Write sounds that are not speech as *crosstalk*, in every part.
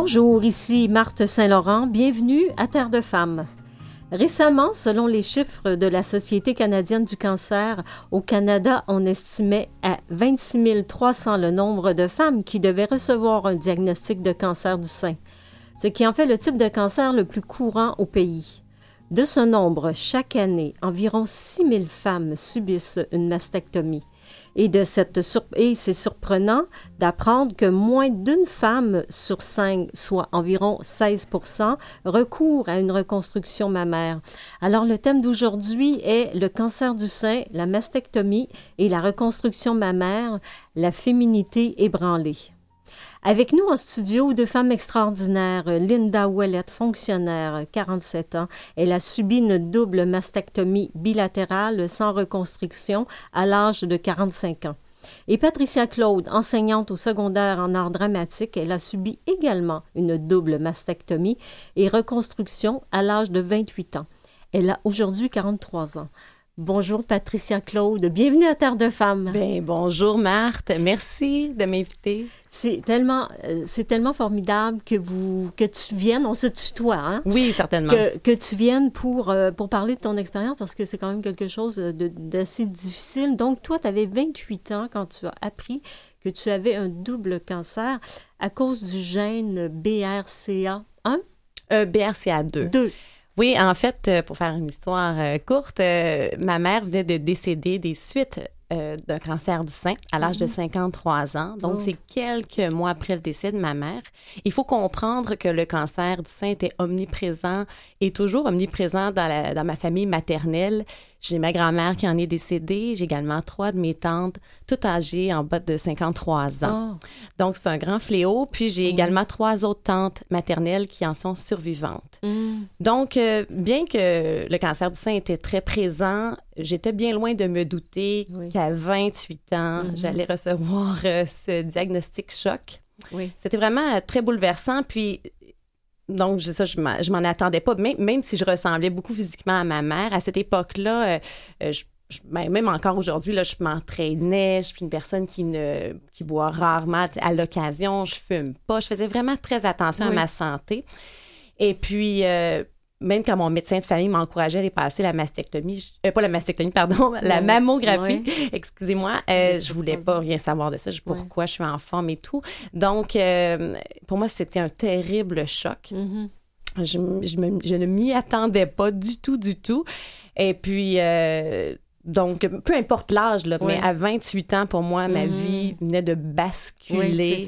Bonjour, ici Marthe Saint-Laurent. Bienvenue à Terre de Femmes. Récemment, selon les chiffres de la Société canadienne du cancer, au Canada, on estimait à 26 300 le nombre de femmes qui devaient recevoir un diagnostic de cancer du sein, ce qui en fait le type de cancer le plus courant au pays. De ce nombre, chaque année, environ 6 000 femmes subissent une mastectomie. Et, de cette et c'est surprenant d'apprendre que moins d'une femme sur cinq, soit environ 16% recourt à une reconstruction mammaire. Alors le thème d'aujourd'hui est le cancer du sein, la mastectomie et la reconstruction mammaire, la féminité ébranlée. Avec nous en studio, deux femmes extraordinaires. Linda Ouellet, fonctionnaire, 47 ans. Elle a subi une double mastectomie bilatérale sans reconstruction à l'âge de 45 ans. Et Patricia Claude, enseignante au secondaire en art dramatique, elle a subi également une double mastectomie et reconstruction à l'âge de 28 ans. Elle a aujourd'hui 43 ans. Bonjour Patricia Claude, bienvenue à Terre de Femmes. Bien, bonjour Marthe, merci de m'inviter. C'est tellement, euh, c'est tellement formidable que vous, que tu viennes, on se tutoie, hein? Oui, certainement. Que, tu viennes pour, euh, pour parler de ton expérience parce que c'est quand même quelque chose d'assez difficile. Donc, toi, tu avais 28 ans quand tu as appris que tu avais un double cancer à cause du gène BRCA1? Euh, BRCA2. 2. Oui, en fait, euh, pour faire une histoire euh, courte, euh, ma mère venait de décéder des suites d'un cancer du sein à l'âge de 53 mhm. ans. Donc, c'est quelques mois après le décès de ma mère. Il faut comprendre que le cancer du sein était omniprésent et toujours omniprésent dans, dans ma famille maternelle. J'ai ma grand-mère qui en est décédée. J'ai également trois de mes tantes, toutes âgées en bas de 53 ans. Ah. Donc, c'est un grand fléau. Puis, j'ai également trois autres tantes maternelles qui en sont survivantes. Mm. Donc, euh, bien que le cancer du sein était très présent, j'étais bien loin de me douter qu'à 28 ans, mm-hmm. j'allais recevoir euh, ce diagnostic choc. Oui. C'était vraiment euh, très bouleversant. Puis, donc, ça, je m'en attendais pas. Même, même si je ressemblais beaucoup physiquement à ma mère, à cette époque-là, euh, euh, ben, même encore aujourd'hui, là, je m'entraînais, je suis une personne qui ne qui boit rarement à l'occasion, je fume pas. Je faisais vraiment très attention à ma santé. Et puis, euh, même quand mon médecin de famille m'encourageait à aller passer la mastectomie, euh, pas la mastectomie, *laughs* pardon, la mammographie, *laughs* excusez-moi, euh, je voulais pas rien savoir de ça, je, pourquoi je suis en forme et tout. Donc, euh, pour moi, c'était un terrible choc. Mm-hmm. je, ne m'y attendais pas du tout, du tout. Et puis, donc, peu importe l'âge, mais à 28 ans, pour moi, ma mm-hmm. vie venait de basculer.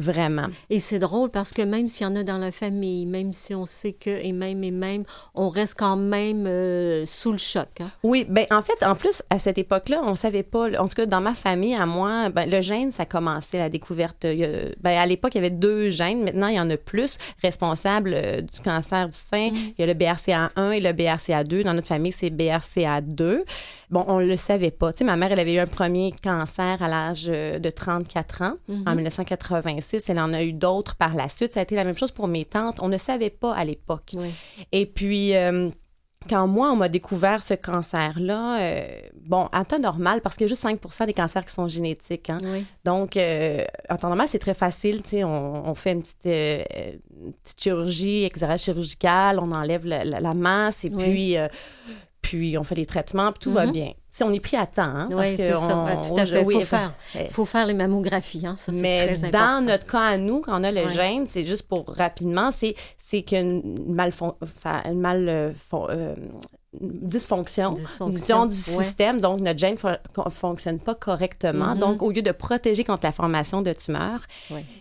Vraiment. Et c'est drôle parce que même s'il y en a dans la famille, même si on sait que, et même, et même, on reste quand même euh, sous le choc. Hein? Oui, ben en fait, en plus, à cette époque-là, on savait pas, en tout cas, dans ma famille, à moi, ben, le gène, ça a commencé la découverte. ben, à l'époque, il y avait deux gènes. Maintenant, il y en a plus responsables euh, du cancer du sein. Mm. Il y a le BRCA1 et le BRCA2. Dans notre famille, c'est BRCA2. Bon, on le savait pas. Tu sais, ma mère, elle avait eu un premier cancer à l'âge euh, de 34 ans, en 1986. Mm-hmm. Elle en a eu d'autres par la suite. Ça a été la même chose pour mes tantes. On ne savait pas à l'époque. Et puis... Euh, quand moi, on m'a découvert ce cancer-là, euh, bon, en temps normal, parce qu'il y a juste 5 des cancers qui sont génétiques. Hein? Donc, en temps normal, c'est très facile. Tu sais, on, fait une petite, chirurgie, exérèse chirurgicale, on enlève la, masse et puis puis on fait les traitements, puis tout va mhm. bien. Si on est pris à temps, hein, parce que on, faut, faire, faut faire les mammographies, hein, ça, Mais très dans notre cas à nous, quand on a le gène, c'est juste pour rapidement, c'est c'est qu'une une mal euh, euh, dysfonction, dysfonction du système, donc notre gène ne fonctionne pas correctement. Mhm. Donc, au lieu de protéger contre la formation de tumeurs,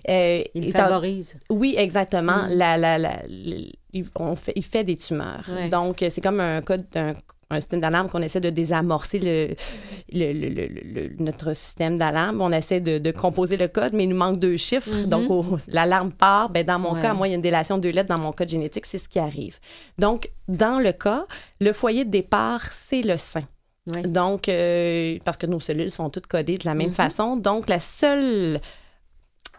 euh, il favorise. Oui, exactement. Mhm. La, la, la, il, on fait, il fait des tumeurs. Donc, c'est comme un cas d'un un système d'alarme qu'on essaie de désamorcer le, le, notre système d'alarme. On essaie de, composer le code, mais il nous manque deux chiffres. Mm-hmm. Donc, l'alarme part. Ben, dans mon cas, moi, il y a une délation de deux lettres dans mon code génétique. C'est ce qui arrive. Donc, dans le cas, le foyer de départ, c'est le sein. Donc, euh, parce que nos cellules sont toutes codées de la même mm-hmm. façon. Donc, la seule,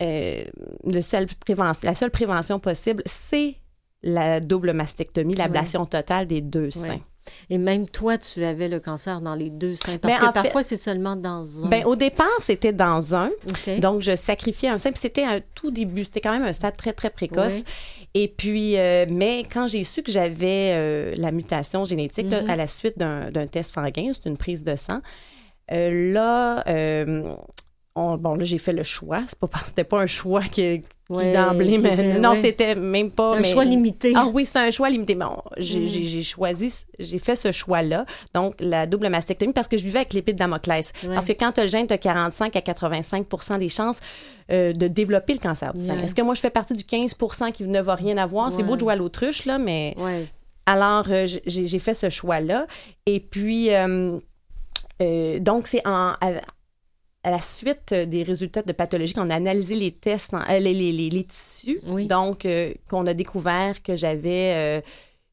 euh, le seul prévention, la seule prévention possible, c'est la double mastectomie, l'ablation totale des deux seins. Et même toi, tu avais le cancer dans les deux seins. Parce que parfois, c'est seulement dans un. Ben, au départ, c'était dans un. Donc, je sacrifiais un sein. Puis c'était un tout début. C'était quand même un stade très, très précoce. Et puis, euh, mais quand j'ai su que j'avais euh, la mutation génétique mm-hmm. à la suite d'un test sanguin, c'est une prise de sang, euh, là, bon, là, j'ai fait le choix. C'est pas parce que c'était pas un choix qui, d'emblée, mais non, c'était même pas. Un choix limité. Ah oui, c'est un choix limité. Bon, mm. j'ai choisi, j'ai fait ce choix-là, donc la double mastectomie, parce que je vivais avec l'épée de Damoclès. Parce que quand tu as le gène, tu as 45 à 85 des chances euh, de développer le cancer du sein. Est-ce que moi, je fais partie du 15 qui ne va rien avoir? C'est beau de jouer à l'autruche, là, mais. Alors, euh, j'ai fait ce choix-là. Et puis, euh, donc, c'est en à la suite euh, des résultats de pathologie, on a analysé les tests, euh, les, les, les, tissus, donc euh, qu'on a découvert que j'avais,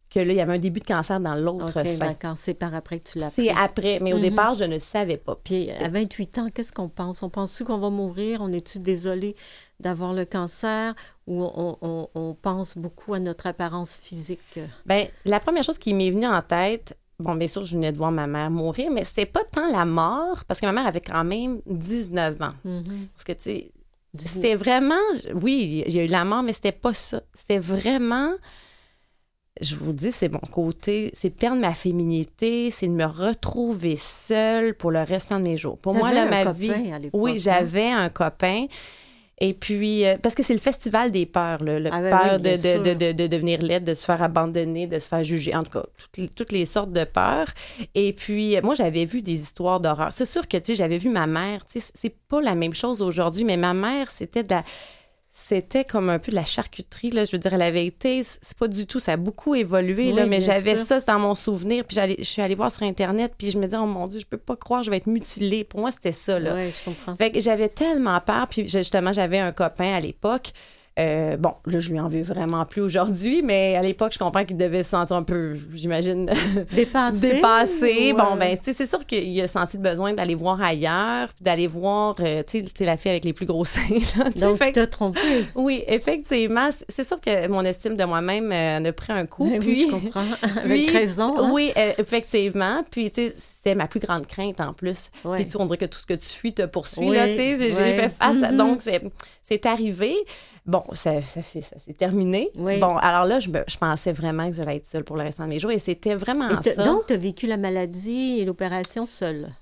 que là, il y avait un début de cancer dans l'autre okay, sein. c'est par après que tu l'as C'est après, mais au mhm. départ, je ne savais pas. Puis à 28 ans, qu'est-ce qu'on pense? On pense-tu qu'on va mourir? On est-tu désolé d'avoir le cancer? Ou on, on, on, pense beaucoup à notre apparence physique? Bien, la première chose qui m'est venue en tête, Bon, bien sûr, je venais de voir ma mère mourir, mais c'était pas tant la mort, parce que ma mère avait quand même 19 ans. Mm-hmm. Parce que, tu sais, c'était vraiment. Oui, il y a eu la mort, mais c'était pas ça. C'était vraiment. Je vous dis, c'est mon côté, c'est perdre ma féminité, c'est de me retrouver seule pour le restant de mes jours. Pour moi, là, ma vie. Oui, hein? j'avais un copain. Et puis, euh, parce que c'est le festival des peurs, le ah ben peur de, de, de, de, devenir laide, de se faire abandonner, de se faire juger, en tout cas, toutes les, toutes les sortes de peurs. Et puis, moi, j'avais vu des histoires d'horreur. C'est sûr que, tu sais, j'avais vu ma mère, tu sais, c'est pas la même chose aujourd'hui, mais ma mère, c'était de la c'était comme un peu de la charcuterie. Là. Je veux dire, avait été, c'est pas du tout, ça a beaucoup évolué, là, mais j'avais ça dans mon souvenir. Puis je suis allée voir sur Internet, puis je me disais, oh mon Dieu, je peux pas croire, je vais être mutilée. Pour moi, c'était ça. Là. je comprends. Fait que j'avais tellement peur. Puis justement, j'avais un copain à l'époque euh, bon, là, je lui en veux vraiment plus aujourd'hui, mais à l'époque, je comprends qu'il devait se sentir un peu, j'imagine, *laughs* dépassé. dépassé. Bon, ben, tu sais, c'est sûr qu'il a senti le besoin d'aller voir ailleurs, d'aller voir, euh, tu sais, la fille avec les plus gros *laughs* seins. Là, Donc, tu t'as trompé. Oui, effectivement. C'est sûr que mon estime de moi-même euh, a pris un coup. Ben puis, oui, je comprends. *laughs* avec raison. Hein. Oui, effectivement. Puis, tu sais, c'était ma plus grande crainte en plus. Puis, tu, on dirait que tout ce que tu fuis te poursuit, là, tu sais. J'ai fait face à... Mm-hmm. Donc, c'est arrivé. Bon, ça, ça fait, ça s'est terminé. Bon, alors là, je, je, pensais vraiment que j'allais être seule pour le restant de mes jours et c'était vraiment ça. Donc, tu as vécu la maladie et l'opération seule?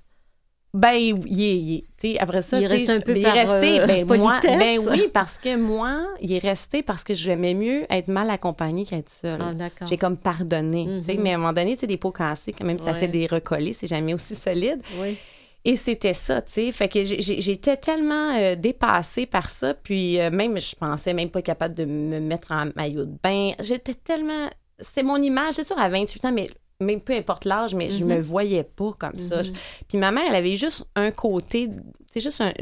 Ben, il est, après ça, il reste un peu il est resté, euh, ben, moi, ben oui, parce que moi, il est resté parce que j'aimais mieux être mal accompagnée qu'être seule. Ah, J'ai comme pardonné, sais, mm-hmm. mais à un moment donné, tu sais, des pots cassés, quand même, tu essaies de les recoller, c'est jamais aussi solide. Oui. Et c'était ça, tu sais. Fait que j'étais tellement euh, dépassée par ça. Puis euh, même, je pensais même pas capable de me mettre en maillot de bain. J'étais tellement. C'est mon image, c'est sûr, à 28 ans, mais même peu importe l'âge, mais je me mhm. voyais pas comme ça. Mhm. Puis ma mère, elle avait juste un côté, c'est juste un,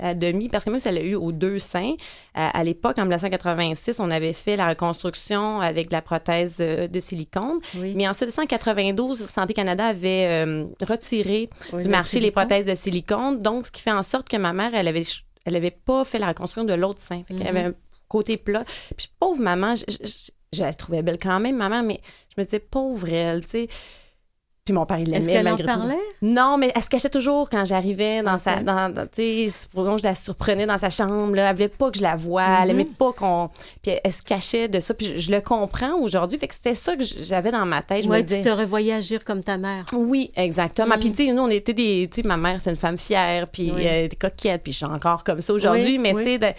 la demi, parce que même si elle a eu aux deux seins, à, l'époque, en 1986, on avait fait la reconstruction avec de la prothèse euh, de silicone. Mais en 1992, Santé Canada avait euh, retiré du marché les prothèses de silicone. Donc, ce qui fait en sorte que ma mère, elle avait, elle avait pas fait la reconstruction de l'autre sein. Fait avait mhm. un côté plat. Puis pauvre maman, je, je la trouvais belle quand même, maman, mais je me disais, pauvre elle, tu sais. Puis mon père, il l'aimait qu'elle en parlait? Non, mais elle se cachait toujours quand j'arrivais dans sa. Dans, tu sais, je la surprenais dans sa chambre. Là, elle voulait pas que je la voie. Elle mm-hmm. aimait pas qu'on. Puis elle, se cachait de ça. Puis je, le comprends aujourd'hui. Fait que c'était ça que j'avais dans ma tête. Je me disais... tu te revoyais agir comme ta mère. Oui, exactement. Mm. Puis, tu sais, nous, on était des. Tu sais, ma mère, c'est une femme fière. Puis euh, des coquette. Puis je suis encore comme ça aujourd'hui. mais, tu sais,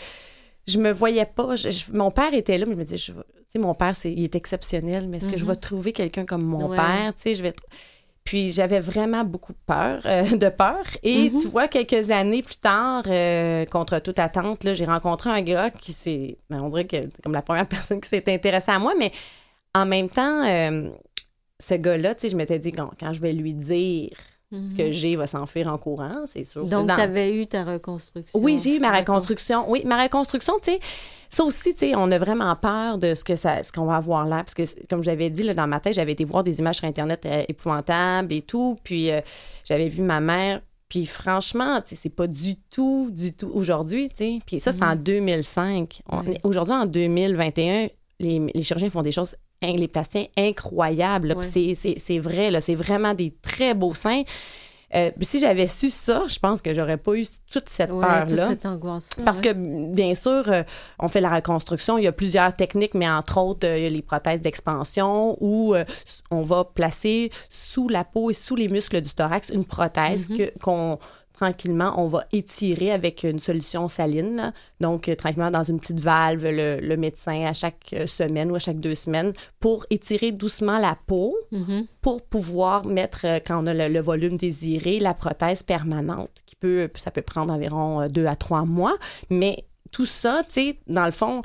je me voyais pas. mon père était là, mais je me disais, je, mon père, c'est, il est exceptionnel, mais est-ce que je vais mhm. trouver quelqu'un comme mon père? Tu sais, je vais... Puis j'avais vraiment beaucoup peur, euh, de peur. Et mhm. tu vois, quelques années plus tard, euh, contre toute attente, là, j'ai rencontré un gars qui s'est... Ben, on dirait que c'est comme la première *laughs* personne qui s'est intéressée à moi, mais en même temps, euh, ce gars-là, tu sais, je m'étais dit, quand, quand je vais lui dire ce que mhm. j'ai va s'enfuir en courant, c'est sûr. Donc, tu avais eu ta reconstruction. Oui, j'ai eu ma reconstruction. Oui, ma reconstruction, tu sais, ça aussi, tu sais, on a vraiment peur de ce que ça, ce qu'on va avoir là. Parce que, comme j'avais dit, là, dans ma tête, j'avais été voir des images sur Internet euh, épouvantables et tout. Puis, euh, j'avais vu ma mère. Puis, franchement, tu sais, c'est pas du tout, du tout aujourd'hui, tu sais. Puis, ça, c'est en 2005. Mhm. Aujourd'hui, en 2021, les, les chirurgiens font des choses les plasticiens incroyables. C'est vrai, c'est vraiment des très beaux seins. Euh, si j'avais su ça, je pense que j'aurais pas eu toute cette peur-là. Toute cette angoisse. Parce que, bien sûr, euh, on fait la reconstruction. Il y a plusieurs techniques, mais entre autres, il y a les prothèses d'expansion où on va placer sous la peau et sous les muscles du thorax une prothèse mm-hmm. qu'on tranquillement, on va étirer avec une solution saline. Donc, euh, tranquillement, dans une petite valve, le, médecin à chaque euh, semaine ou à chaque deux semaines pour étirer doucement la peau mm-hmm. pour pouvoir mettre, euh, quand on a le, volume désiré, la prothèse permanente qui peut, ça peut prendre environ deux à trois mois. Mais tout ça, tu sais, dans le fond,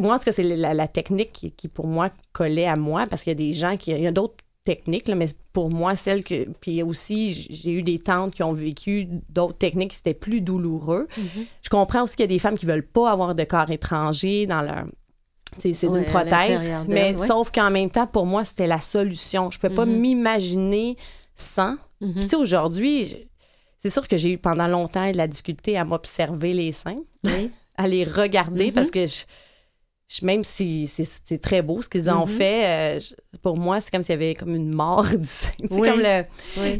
moi, en tout cas, c'est la, technique qui, qui, pour moi, collait à moi parce qu'il y a des gens qui. Il y a d'autres techniques, mais pour moi, celle que. Puis aussi, j'ai eu des tantes qui ont vécu d'autres techniques qui étaient plus douloureux. Mm-hmm. Je comprends aussi qu'il y a des femmes qui veulent pas avoir de corps étranger dans leur. C'est une prothèse. Mais sauf qu'en même temps, pour moi, c'était la solution. Je ne pouvais pas mm-hmm. m'imaginer sans. Puis tu sais, aujourd'hui, c'est sûr que j'ai eu pendant longtemps de la difficulté à m'observer les seins, à les regarder parce que je même si c'est très beau ce qu'ils ont mm-hmm. fait, euh, pour moi, c'est comme s'il y avait comme une mort *laughs* du sein. Comme le...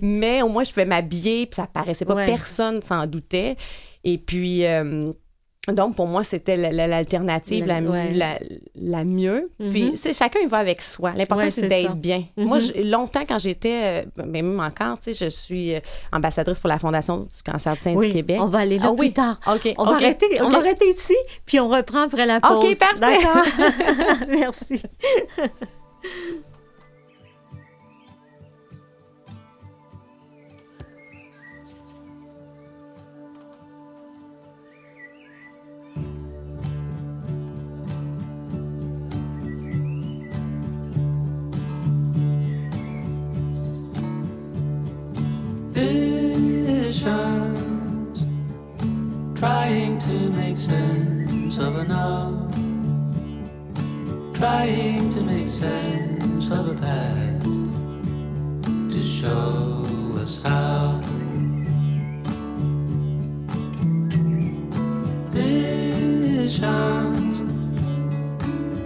Mais au moins, je pouvais m'habiller, puis ça paraissait pas, personne s'en doutait. Et puis, euh, donc, pour moi, c'était l'alternative la, la, mieux. Puis, mm-hmm. chacun, il va avec soi. L'important, c'est d'être bien. Moi, mm-hmm. longtemps, quand j'étais, euh, même encore, tu sais, je suis euh, ambassadrice pour la Fondation du cancer du sein du Québec. On va aller là ah plus tard. OK. On, Va arrêter, on va arrêter ici, puis on reprend après la pause. OK, parfait. D'accord? *laughs* *laughs* Merci. *laughs* visions, trying to make sense of a now, trying to make sense of a past to show us how. Visions,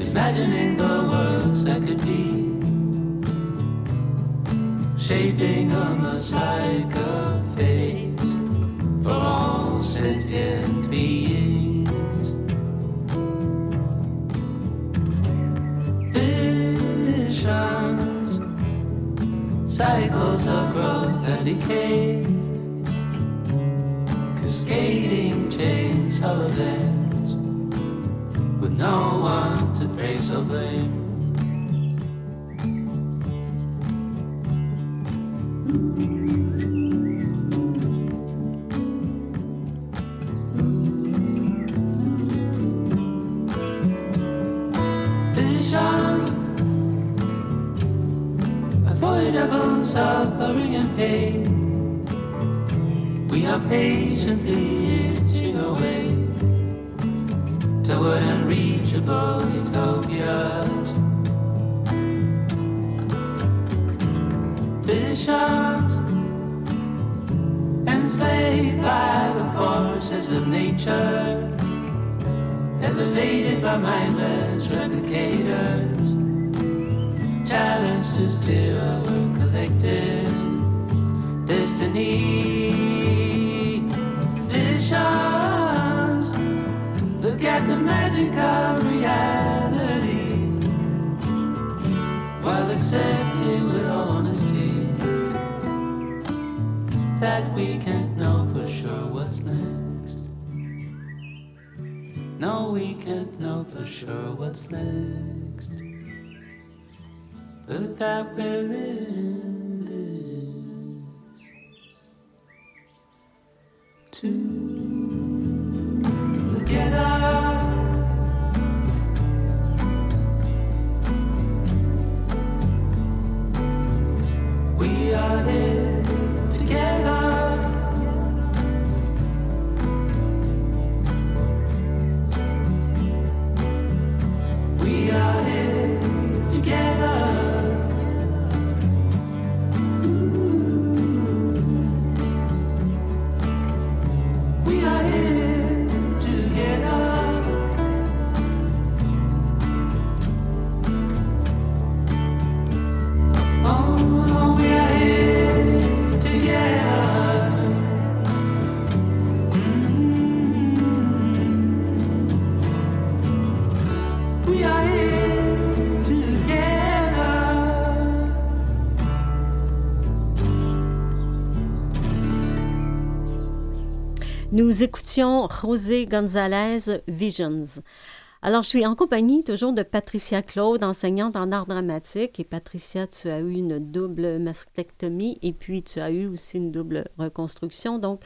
imagining the worlds that could be shaping a mosaic of fate for all sentient beings. Visions, cycles of growth and decay, cascading chains of events with no one to praise or blame. Suffering and pain. We are patiently itching away toward unreachable utopias. Visions enslaved by the forces of nature, elevated by mindless replicators, challenged to steer our collective destiny. Visions, look at the magic of reality while accepting with honesty that we can't know for sure what's next. No, we can't know for sure what's next but that in this Too. Nous écoutions José González Visions. Alors, je suis en compagnie toujours de Patricia Claude, enseignante en art dramatique. Et Patricia, tu as eu une double mastectomie et puis tu as eu aussi une double reconstruction. Donc,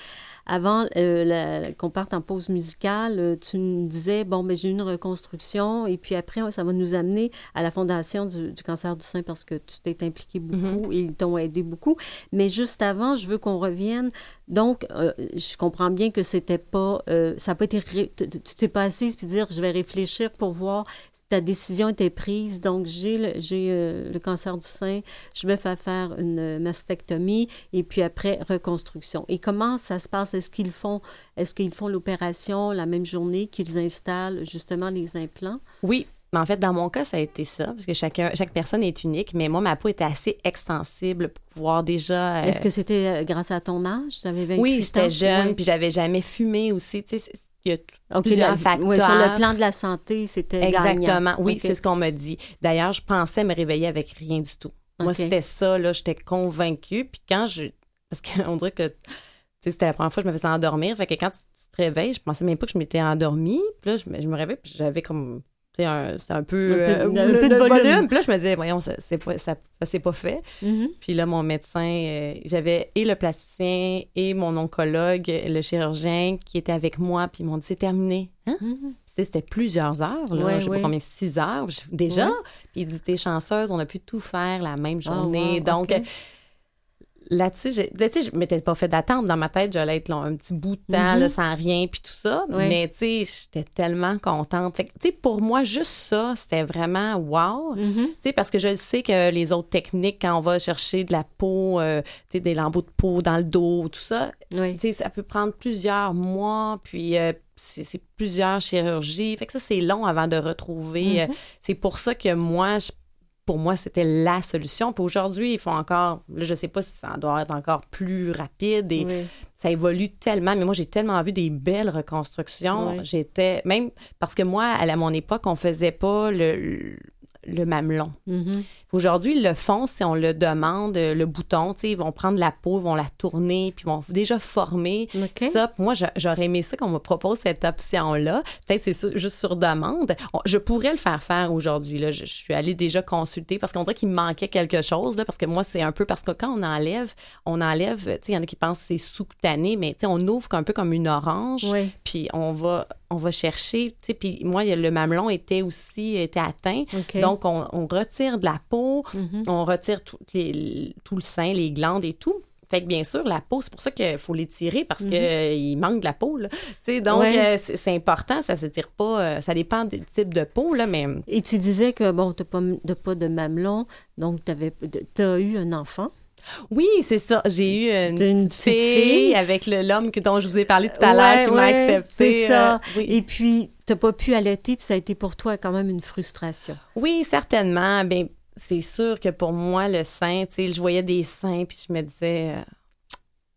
avant euh, qu'on parte en pause musicale, euh, tu nous disais, bon, mais ben, j'ai une reconstruction et puis après, ça va nous amener à la Fondation du, cancer du sein parce que tu t'es impliqué beaucoup mm-hmm. et ils t'ont aidé beaucoup. Mais juste avant, je veux qu'on revienne. Donc, euh, je comprends bien que c'était pas, ça pas été, tu t'es pas assise puis dire, je vais réfléchir pour voir ta décision était prise, donc j'ai le, j'ai, euh, le cancer du sein, je me fais faire une mastectomie et puis après reconstruction. Et comment ça se passe? Est-ce qu'ils font, est-ce qu'ils font l'opération la même journée qu'ils installent justement les implants? Oui, mais en fait, dans mon cas, ça a été ça, parce que chacun, chaque personne est unique, mais moi, ma peau était assez extensible pour pouvoir déjà. Euh, Est-ce que c'était euh, grâce à ton âge? J'avais oui, j'étais jeune, puis j'avais jamais fumé aussi. Tu sais, il y a plusieurs facteurs. sur le plan de la santé, c'était Exactement. Oui, c'est ce qu'on m'a dit. D'ailleurs, je pensais me réveiller avec rien du tout. Moi, c'était ça, là, j'étais convaincue. Puis quand je... Parce qu'on *laughs* dirait que c'était la première fois que je me faisais endormir. Fait que quand tu, te réveilles, je pensais même pas que je m'étais endormie. Puis là, je, je me réveille, puis j'avais comme c'est un, un, peu, un peu, euh, de volume. Puis là, je me disais, voyons, ça, pas, ça, ça s'est pas fait. Mm-hmm. Puis là, mon médecin, euh, j'avais et le plasticien et mon oncologue, le chirurgien qui était avec moi, puis ils m'ont dit, c'est terminé. Hein? Mm-hmm. C'était plusieurs heures, là, je sais pas combien, six heures déjà? Puis il dit, t'es chanceuse, on a pu tout faire la même ah, journée. Donc, là-dessus, je, je m'étais pas fait d'attendre dans ma tête, j'allais être un petit bout de temps, mm-hmm. sans rien, puis tout ça. Mais, tu sais, j'étais tellement contente. Fait tu sais, pour moi, juste ça, c'était vraiment wow. Mm-hmm. Tu sais, parce que je sais que les autres techniques, quand on va chercher de la peau, euh, tu sais, des lambeaux de peau dans le dos, tout ça, tu sais, ça peut prendre plusieurs mois, puis... Euh, c'est plusieurs chirurgies. Fait que ça, c'est long avant de retrouver. Mm-hmm. Euh, c'est pour ça que moi, je pour moi, c'était la solution. Puis aujourd'hui, ils font encore, là, je sais pas si ça doit être encore plus rapide et ça évolue tellement. Mais moi, j'ai tellement vu des belles reconstructions. J'étais, même parce que moi, à mon époque, on faisait pas le le mamelon. Mm-hmm. Aujourd'hui, ils le font si on le demande, euh, le bouton, ils vont prendre la peau, ils vont la tourner, puis ils vont déjà former ça. Moi, j'aurais aimé ça qu'on me propose cette option-là. Peut-être c'est juste sur demande. Je pourrais le faire faire aujourd'hui. Je, je suis allée déjà consulter parce qu'on dirait qu'il me manquait quelque chose, là, parce que moi, c'est un peu parce que quand on enlève, on enlève, il y en a qui pensent que c'est sous-cutané, mais on ouvre un peu comme une orange, puis on va on va chercher, tu sais, puis moi, le mamelon était aussi était atteint. Donc, on, retire de la peau, mhm. on retire tout, les, tout le sein, les glandes et tout. Fait que bien sûr, la peau, c'est pour ça qu'il faut l'étirer parce qu'il mhm. manque de la peau. Là. donc, euh, c'est important, ça ne s'étire pas. Euh, ça dépend du type de peau. Là, mais... Et tu disais que, bon, tu n'as pas pas de mamelon, donc tu as eu un enfant. Oui, c'est ça. J'ai eu une, petite, fille, avec l'homme dont je vous ai parlé tout à l'heure qui m'a accepté. C'est ça. Euh, Et puis, tu n'as pas pu allaiter, puis ça a été pour toi quand même une frustration. Oui, certainement. Bien, c'est sûr que pour moi, le sein, tu sais, je voyais des seins, puis je me disais.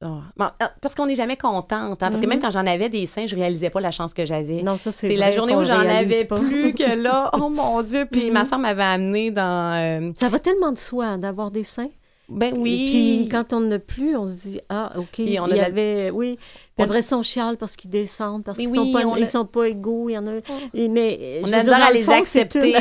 Euh, oh. euh, parce qu'on n'est jamais contente. Hein, parce que même mm-hmm. quand j'en avais des seins, je réalisais pas la chance que j'avais. Non, ça, c'est. la journée où j'en avais plus *laughs* que là. Oh mon Dieu. Puis ma mm-hmm. soeur m'avait amené dans. Ça va tellement de soi d'avoir des seins. Ben oui. Et puis quand on n'a plus, on se dit ah ok. il y avait oui. Puis après ça on chiale parce qu'ils descendent parce qu'ils sont pas ils sont pas égaux. Il y en a. mais on a à les accepter.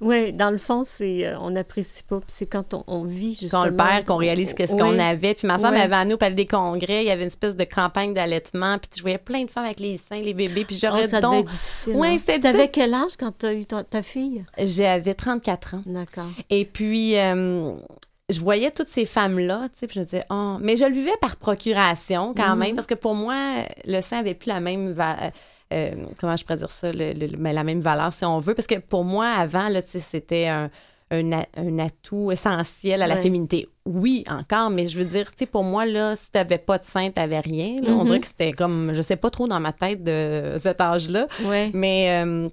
oui, *laughs* dans le fond c'est euh, on n'apprécie pas. Puis c'est quand on, vit justement. Quand le perd qu'on réalise qu'est-ce qu'on avait. Puis ma femme m'avait amené au palais des congrès. Il y avait une espèce de campagne d'allaitement. Puis je voyais plein de femmes avec les seins, les bébés. Puis j'aurais oh, donc. difficile. Oui, c'était. Tu avais quel âge quand tu as eu ta, fille? J'avais 34 ans. D'accord. Et puis. Euh, je voyais toutes ces femmes-là, tu sais, puis je me disais, oh, mais je le vivais par procuration quand mhm. même, parce que pour moi, le sein avait plus la même euh, comment je pourrais dire ça, mais la même valeur si on veut, parce que pour moi, avant, là, tu sais, c'était un, un, atout essentiel à la féminité. Oui, encore, mais je veux dire, tu sais, pour moi, là, si t'avais pas de sein, t'avais rien. On mhm. dirait que c'était comme, je sais pas trop dans ma tête de cet âge-là. Mais... Euh,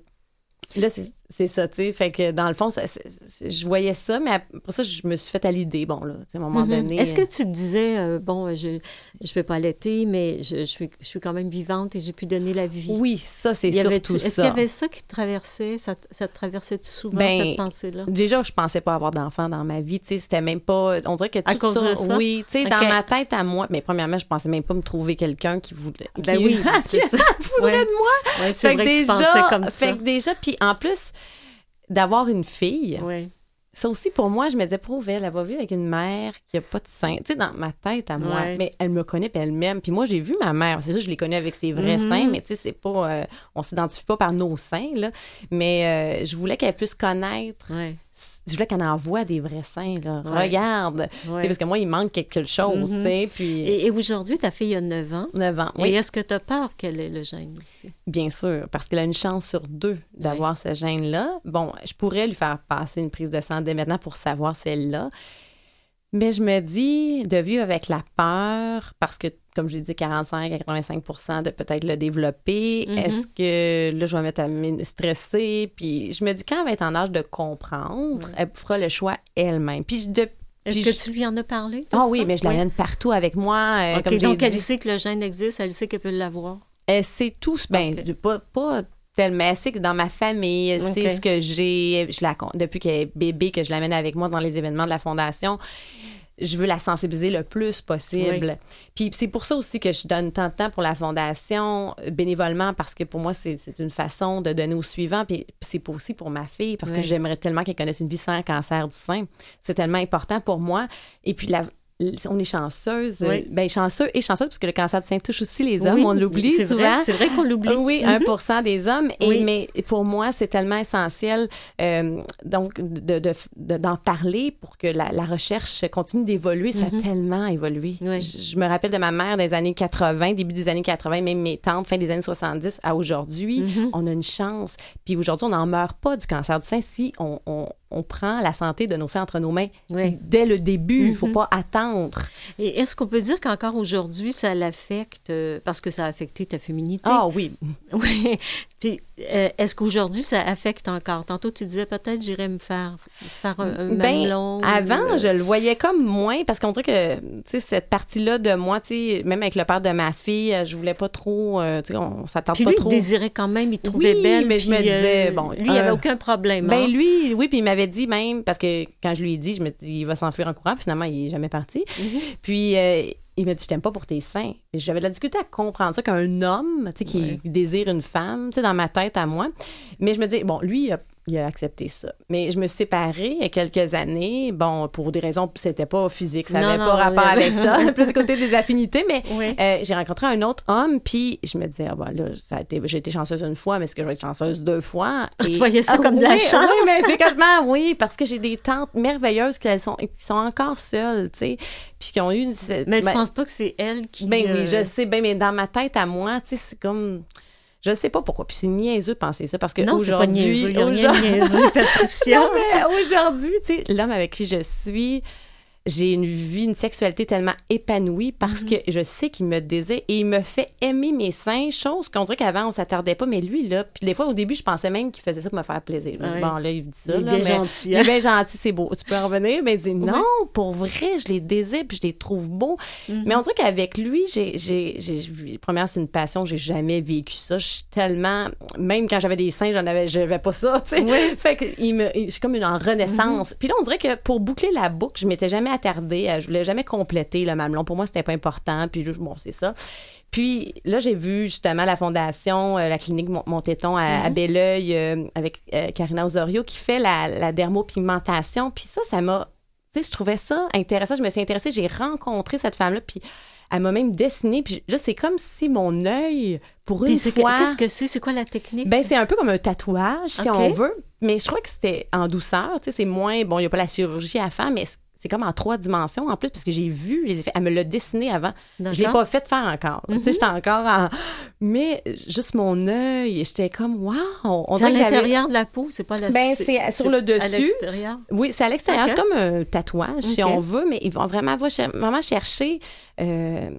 Là, c'est ça, tu sais. Fait que dans le fond, je voyais ça, mais après ça, je me suis fait à l'idée, bon, là, à un moment mm-hmm. donné. Est-ce que tu te disais, euh, bon, je ne vais pas allaiter, mais je, je, suis, je suis quand même vivante et j'ai pu donner la vie? Oui, ça, c'est surtout ça. Est-ce qu'il y avait ça qui te traversait? Ça, ça te traversait souvent, ben, cette pensée-là? Déjà, je pensais pas avoir d'enfant dans ma vie, tu sais. C'était même pas. On dirait que tout à cause ça, de ça? Oui, tu sais, dans ma tête à moi. Mais premièrement, je pensais même pas me trouver quelqu'un qui voulait. Ben oui, *laughs* c'est ça. voulait de moi. Ouais, c'est vrai que, tu pensais comme ça. Fait que déjà, puis en plus, d'avoir une fille. Ça aussi, pour moi, je me disais, pauvre elle, elle va vivre avec une mère qui n'a pas de sein. Tu sais, dans ma tête à moi. Mais elle me connaît, puis elle m'aime. Puis moi, j'ai vu ma mère. C'est ça, je les connais avec ses vrais mm-hmm. seins, mais tu sais, c'est pas. Euh, on s'identifie pas par nos seins, là. Mais euh, je voulais qu'elle puisse connaître je voulais qu'elle envoie des vrais seins. Là. Regarde. Parce que moi, il manque quelque chose. Mm-hmm. puis... Et, aujourd'hui, ta fille a 9 ans. 9 ans, oui. Et est-ce que tu as peur qu'elle ait le gène aussi? Bien sûr, parce qu'elle a une chance sur deux d'avoir ce gène-là. Bon, je pourrais lui faire passer une prise de sang dès maintenant pour savoir celle-là. Mais je me dis, de vivre avec la peur, parce que, comme je l'ai dit, 45 à 85 de peut-être le développer, mm-hmm. est-ce que là, je vais mettre à stresser? Puis je me dis, quand elle va être en âge de comprendre, elle fera le choix elle-même. Puis de, est-ce que tu lui en as parlé? Ah oui, mais je l'amène partout avec moi. Euh, comme donc, elle sait que le gène existe, elle sait qu'elle peut l'avoir. Elle sait tout. Ben, pas, pas tellement. Elle que dans ma famille, c'est ce que j'ai. Je la, depuis qu'elle est bébé, que je l'amène avec moi dans les événements de la Fondation je veux la sensibiliser le plus possible. Puis c'est pour ça aussi que je donne tant de temps pour la fondation bénévolement parce que pour moi c'est une façon de donner au suivant. Puis c'est aussi pour ma fille parce que j'aimerais tellement qu'elle connaisse une vie sans cancer du sein. C'est tellement important pour moi. Et puis la, on est chanceuse. Oui. Ben, chanceux et chanceuse parce que le cancer du sein touche aussi les hommes. on l'oublie souvent. C'est vrai qu'on l'oublie. Oui, 1 mm-hmm. des hommes. Et, Mais pour moi, c'est tellement essentiel euh, donc d'en de, de, parler pour que la, recherche continue d'évoluer. Ça a mm-hmm. tellement évolué. Je, me rappelle de ma mère des années 80, début des années 80, même mes tantes, fin des années 70 à aujourd'hui. Mm-hmm. On a une chance. Puis aujourd'hui, on n'en meurt pas du cancer du sein si on, on prend la santé de nos seins entre nos mains dès le début. Il ne faut mhm. pas attendre. Et est-ce qu'on peut dire qu'encore aujourd'hui, ça l'affecte euh, parce que ça a affecté ta féminité? Ah oui. *laughs* Oui. Puis, euh, est-ce qu'aujourd'hui, ça affecte encore? Tantôt, tu disais peut-être j'irais me faire, faire un, ben, long. Avant, euh, je le voyais comme moins parce qu'on dirait que, tu sais, cette partie-là de moi, tu sais, même avec le père de ma fille, je voulais pas trop, tu sais, on s'attend pas lui, trop. il désirait quand même, il trouvait oui, belle. mais je me disais, bon. Lui, il avait aucun problème. Ben, hein? lui, oui, puis il m'avait dit même, parce que quand je lui ai dit, je me dis, il va s'enfuir en courant, finalement, il est jamais parti. Mm-hmm. Puis, euh, il m'a dit, je t'aime pas pour tes seins. J'avais de la difficulté à comprendre ça qu'un homme, tu sais, qui désire une femme, tu sais, dans ma tête à moi. Mais je me dis, bon, lui, il a il a accepté ça. Mais je me suis séparée il y a quelques années. Bon, pour des raisons, c'était pas physique, ça n'avait pas rapport avec ça, *laughs* plus du côté des affinités. Mais euh, j'ai rencontré un autre homme, puis je me disais, ah, bon, là, ça a été, j'ai été chanceuse une fois, mais est-ce que je vais être chanceuse deux fois? Ah, tu voyais ça comme de la chance? Oui, mais c'est *laughs* oui, parce que j'ai des tantes merveilleuses qui, sont, qui sont encore seules, tu sais, puis qui ont eu... mais je ben pense pas que c'est elles qui... Ben oui, je sais, ben, mais dans ma tête à moi, tu sais, c'est comme je ne sais pas pourquoi. Puis c'est niaiseux de penser ça parce que aujourd'hui. *laughs* aujourd'hui, tu sais, l'homme avec qui je suis, j'ai une vie, une sexualité tellement épanouie parce mhm. que je sais qu'il me désire et il me fait aimer mes seins, chose qu'on dirait qu'avant on s'attardait pas, mais lui là, puis des fois au début je pensais même qu'il faisait ça pour me faire plaisir. Bon là il dit ça, il est bien gentil. Il est bien gentil, c'est beau. Tu peux en revenir, mais il dit non, pour vrai, je les désire puis je les trouve beaux. Mhm. Mais on dirait qu'avec lui, j'ai, j'ai, j'ai, première c'est une passion, j'ai jamais vécu ça. Je suis tellement, même quand j'avais des seins, j'en avais, j'avais pas ça, tu sais. Fait que il me, je suis comme une en renaissance. Mhm. Puis là on dirait que pour boucler la boucle, je m'étais jamais attardée. Je voulais jamais compléter le mamelon. Pour moi, c'était pas important. Puis, bon, c'est ça. Puis là, j'ai vu justement la fondation, euh, la clinique Montéton à, mm Belleuil euh, avec euh, Karina Osorio qui fait la, la dermopigmentation. Puis ça, ça m'a. Tu sais, je trouvais ça intéressant. Je me suis intéressée. J'ai rencontré cette femme-là. Puis elle m'a même dessiné. Puis là, c'est comme si mon œil, pour une fois. Qu'est-ce que c'est? C'est quoi la technique? Ben, c'est un peu comme un tatouage, si on veut. Mais je crois que c'était en douceur. Tu sais, c'est moins. Bon, il n'y a pas la chirurgie à faire, mais c'est comme en trois dimensions en plus, parce que j'ai vu les effets. Elle me l'a dessiné avant. Je ne l'ai pas fait faire encore. Tu sais, mhm. j'étais encore en. Mais juste mon œil, j'étais comme, waouh! On à l'intérieur de la peau, c'est pas la Ben, c'est sur le dessus. À l'extérieur. Oui, c'est à l'extérieur. C'est comme un tatouage, si on veut, mais ils vont vraiment, vraiment chercher. Euh,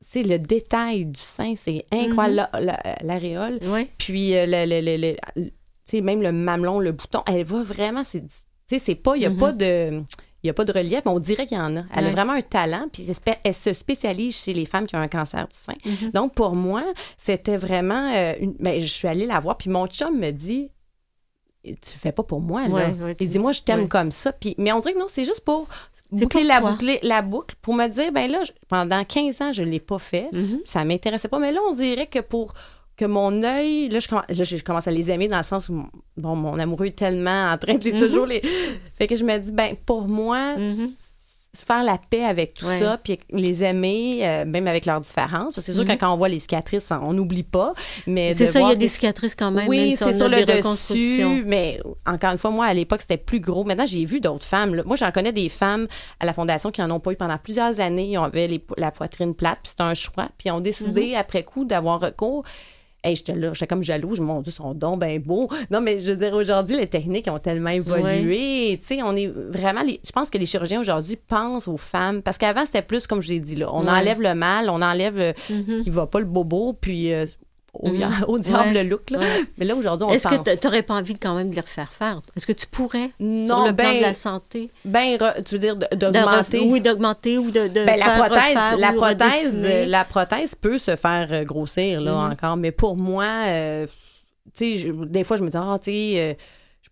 c'est le détail du sein, c'est incroyable, mhm. l'aréole. Oui. Puis, euh, le, le, le sais, même le mamelon, le bouton, elle va vraiment, c'est, tu sais, c'est pas, il y a pas de il n'y a pas de relief, mais on dirait qu'il y en a. Elle a vraiment un talent, puis elle se spécialise chez les femmes qui ont un cancer du sein. Mm-hmm. Donc, pour moi, c'était vraiment... Euh, une... Ben, je suis allée la voir, puis mon chum me dit, tu fais pas pour moi, là. il dit, moi, je t'aime comme ça. Puis, mais on dirait que non, c'est juste pour boucler, la, boucle, pour me dire, ben là, pendant 15 ans, je l'ai pas fait. Mm-hmm. Ça m'intéressait pas. Mais là, on dirait que pour que mon œil, là je, commence, là, je commence à les aimer dans le sens où, bon, mon amoureux est tellement en train de mm-hmm. toujours les... Fait que je me dis, ben pour moi, mm-hmm faire la paix avec tout ça, puis les aimer, euh, même avec leurs différences. Parce que c'est sûr que mhm. quand on voit les cicatrices, on n'oublie pas. Mais c'est ça, il y a des cicatrices quand même. Oui, c'est sur le dessus. Mais encore une fois, moi, à l'époque, c'était plus gros. Maintenant, j'ai vu d'autres femmes. Moi, j'en connais des femmes à la Fondation qui en ont pas eu pendant plusieurs années. Ils avaient la poitrine plate, puis c'était un choix. Puis ils ont décidé, mhm. après coup, d'avoir recours Hey, j'étais là, j'étais comme jaloux. Je mon Dieu, son don, ben beau. Non, mais je veux dire, aujourd'hui, les techniques ont tellement évolué. Tu sais, on est vraiment. je pense que les chirurgiens aujourd'hui pensent aux femmes. Parce qu'avant, c'était plus, comme je l'ai dit, là. On enlève le mal, on enlève euh, ce mm-hmm. qui va pas, le bobo, puis euh, Mhm. au, diable le look. Là. Mais là, aujourd'hui, on Est-ce que tu n'aurais pas envie de, quand même de les refaire faire? Est-ce que tu pourrais, non, sur le plan de ben, la santé? Ben, tu veux dire d'augmenter? Oui, d'augmenter ou de, de ben, la prothèse, la prothèse, la prothèse peut se faire euh, grossir, là, mhm. encore. Mais pour moi, euh, tu sais, des fois, je me dis, ah, tu sais... Euh,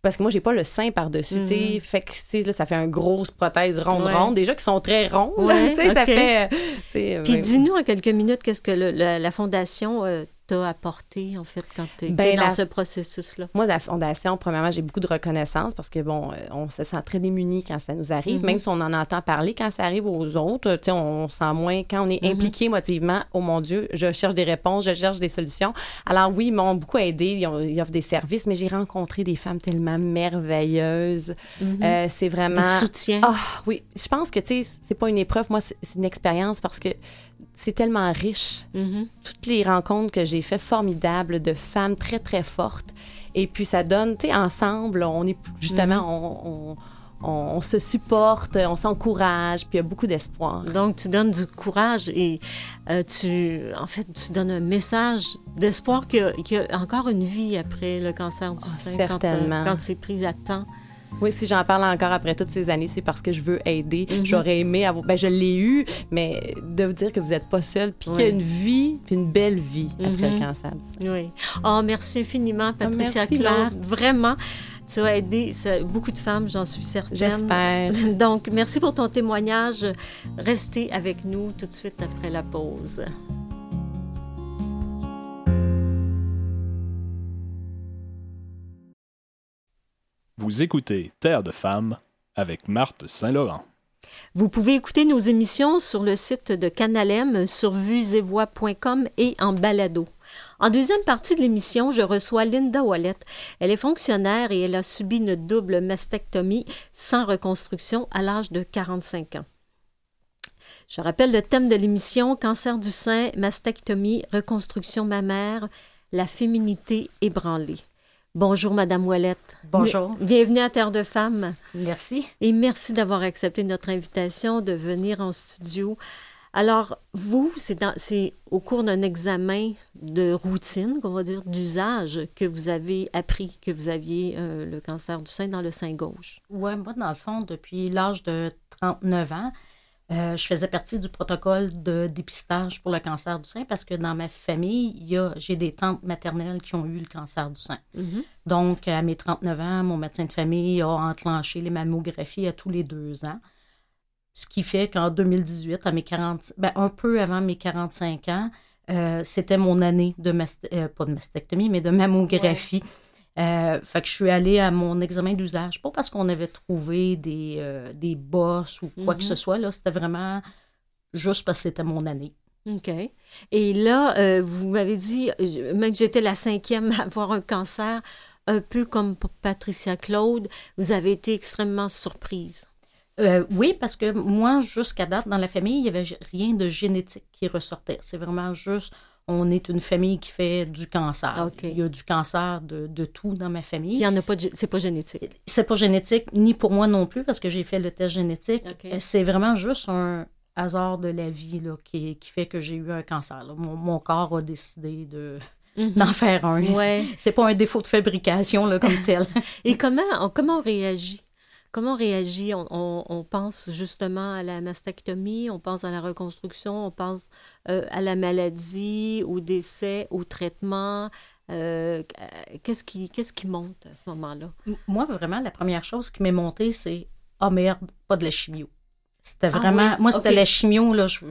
parce que moi, j'ai pas le sein par-dessus, tu sais. Mhm. Fait que, là, ça fait une grosse prothèse ronde-ronde, déjà qui sont très ronds, *laughs* tu sais, ça fait... Puis dis-nous en quelques minutes qu'est-ce que la, Fondation t'a apporté, en fait, quand tu es ben, dans ce processus-là? Moi, la Fondation, premièrement, j'ai beaucoup de reconnaissance parce que, bon, euh, on se sent très démunis quand ça nous arrive, mm-hmm. même si on en entend parler quand ça arrive aux autres, tu sais, on sent moins, quand on est mm-hmm. impliqué émotivement, oh mon Dieu, je cherche des réponses, je cherche des solutions. Alors oui, ils m'ont beaucoup aidé, ils, offrent des services, mais j'ai rencontré des femmes tellement merveilleuses. Mm-hmm. Euh, c'est vraiment... Du soutien. Ah oui, je pense que, tu sais, c'est pas une épreuve, moi, c'est une expérience parce que c'est tellement riche. Mm-hmm. Toutes les rencontres que j'ai faites, formidables, de femmes très, très fortes. Et puis, ça donne, tu sais, ensemble, on est justement, mm-hmm. on, se supporte, on s'encourage, puis il y a beaucoup d'espoir. Donc, tu donnes du courage et euh, tu, en fait, tu donnes un message d'espoir qu'il y, a encore une vie après le cancer du ah, sein. Certainement. Quand, quand c'est pris à temps. Oui, si j'en parle encore après toutes ces années, c'est parce que je veux aider. Mhm. J'aurais aimé avoir. Ben, je l'ai eu, mais de vous dire que vous n'êtes pas seul, puis qu'il y a une vie, puis une belle vie après le mhm. cancer. Oui. Oh, merci infiniment, ah, Patricia Claire. Vraiment. Tu as aidé beaucoup de femmes, j'en suis certaine. J'espère. *laughs* Donc, merci pour ton témoignage. Restez avec nous tout de suite après la pause. Vous écoutez Terre de femmes avec Marthe Saint-Laurent. Vous pouvez écouter nos émissions sur le site de Canalem sur vuesetvoix.com et en balado. En deuxième partie de l'émission, je reçois Linda Wallet. Elle est fonctionnaire et elle a subi une double mastectomie sans reconstruction à l'âge de 45 ans. Je rappelle le thème de l'émission cancer du sein, mastectomie, reconstruction mammaire, la féminité ébranlée. Bonjour, Madame Ouellette. Bonjour. Bienvenue à Terre de Femmes. Merci. Et merci d'avoir accepté notre invitation de venir en studio. Alors, vous, c'est au cours d'un examen de routine, qu'on va dire, d'usage, que vous avez appris que vous aviez euh, le cancer du sein dans le sein gauche. Oui, moi, dans le fond, depuis l'âge de 39 ans, euh, je faisais partie du protocole de dépistage pour le cancer du sein parce que dans ma famille, j'ai des tantes maternelles qui ont eu le cancer du sein. Mm-hmm. Donc, à mes 39 ans, mon médecin de famille a enclenché les mammographies à tous les deux ans. Ce qui fait qu'en 2018, à mes 40, ben, un peu avant mes 45 ans, euh, c'était mon année de, euh, pas de mastectomie, mais de mammographie. Euh, fait que je suis allée à mon examen d'usage, pas parce qu'on avait trouvé des, euh, des bosses ou quoi que ce mhm. soit, là, c'était vraiment juste parce que c'était mon année. OK. Et là, euh, vous m'avez dit, même que j'étais la cinquième *laughs* à avoir un cancer, un peu comme Patricia Claude, vous avez été extrêmement surprise. oui, parce que moi, jusqu'à date, dans la famille, il n'y avait rien de génétique qui ressortait. C'est vraiment juste, on est une famille qui fait du cancer. Il y a du cancer de, tout dans ma famille. Il y en a pas, c'est pas génétique. C'est pas génétique, ni pour moi non plus, parce que j'ai fait le test génétique. C'est vraiment juste un hasard de la vie là, qui, qui fait que j'ai eu un cancer. Mon, corps a décidé de, mhm. d'en faire un. Ouais. C'est pas un défaut de fabrication là, comme *laughs* tel. Et comment on, comment on réagit? Comment on réagit? On, pense justement à la mastectomie, on pense à la reconstruction, on pense euh, à la maladie, au décès, au traitement. Euh, qu'est-ce qui, qu'est-ce qui monte à ce moment-là? Moi, vraiment, la première chose qui m'est montée, c'est « Ah oh merde, pas de la chimio ». C'était ah vraiment... Moi, c'était la chimio, là. Je,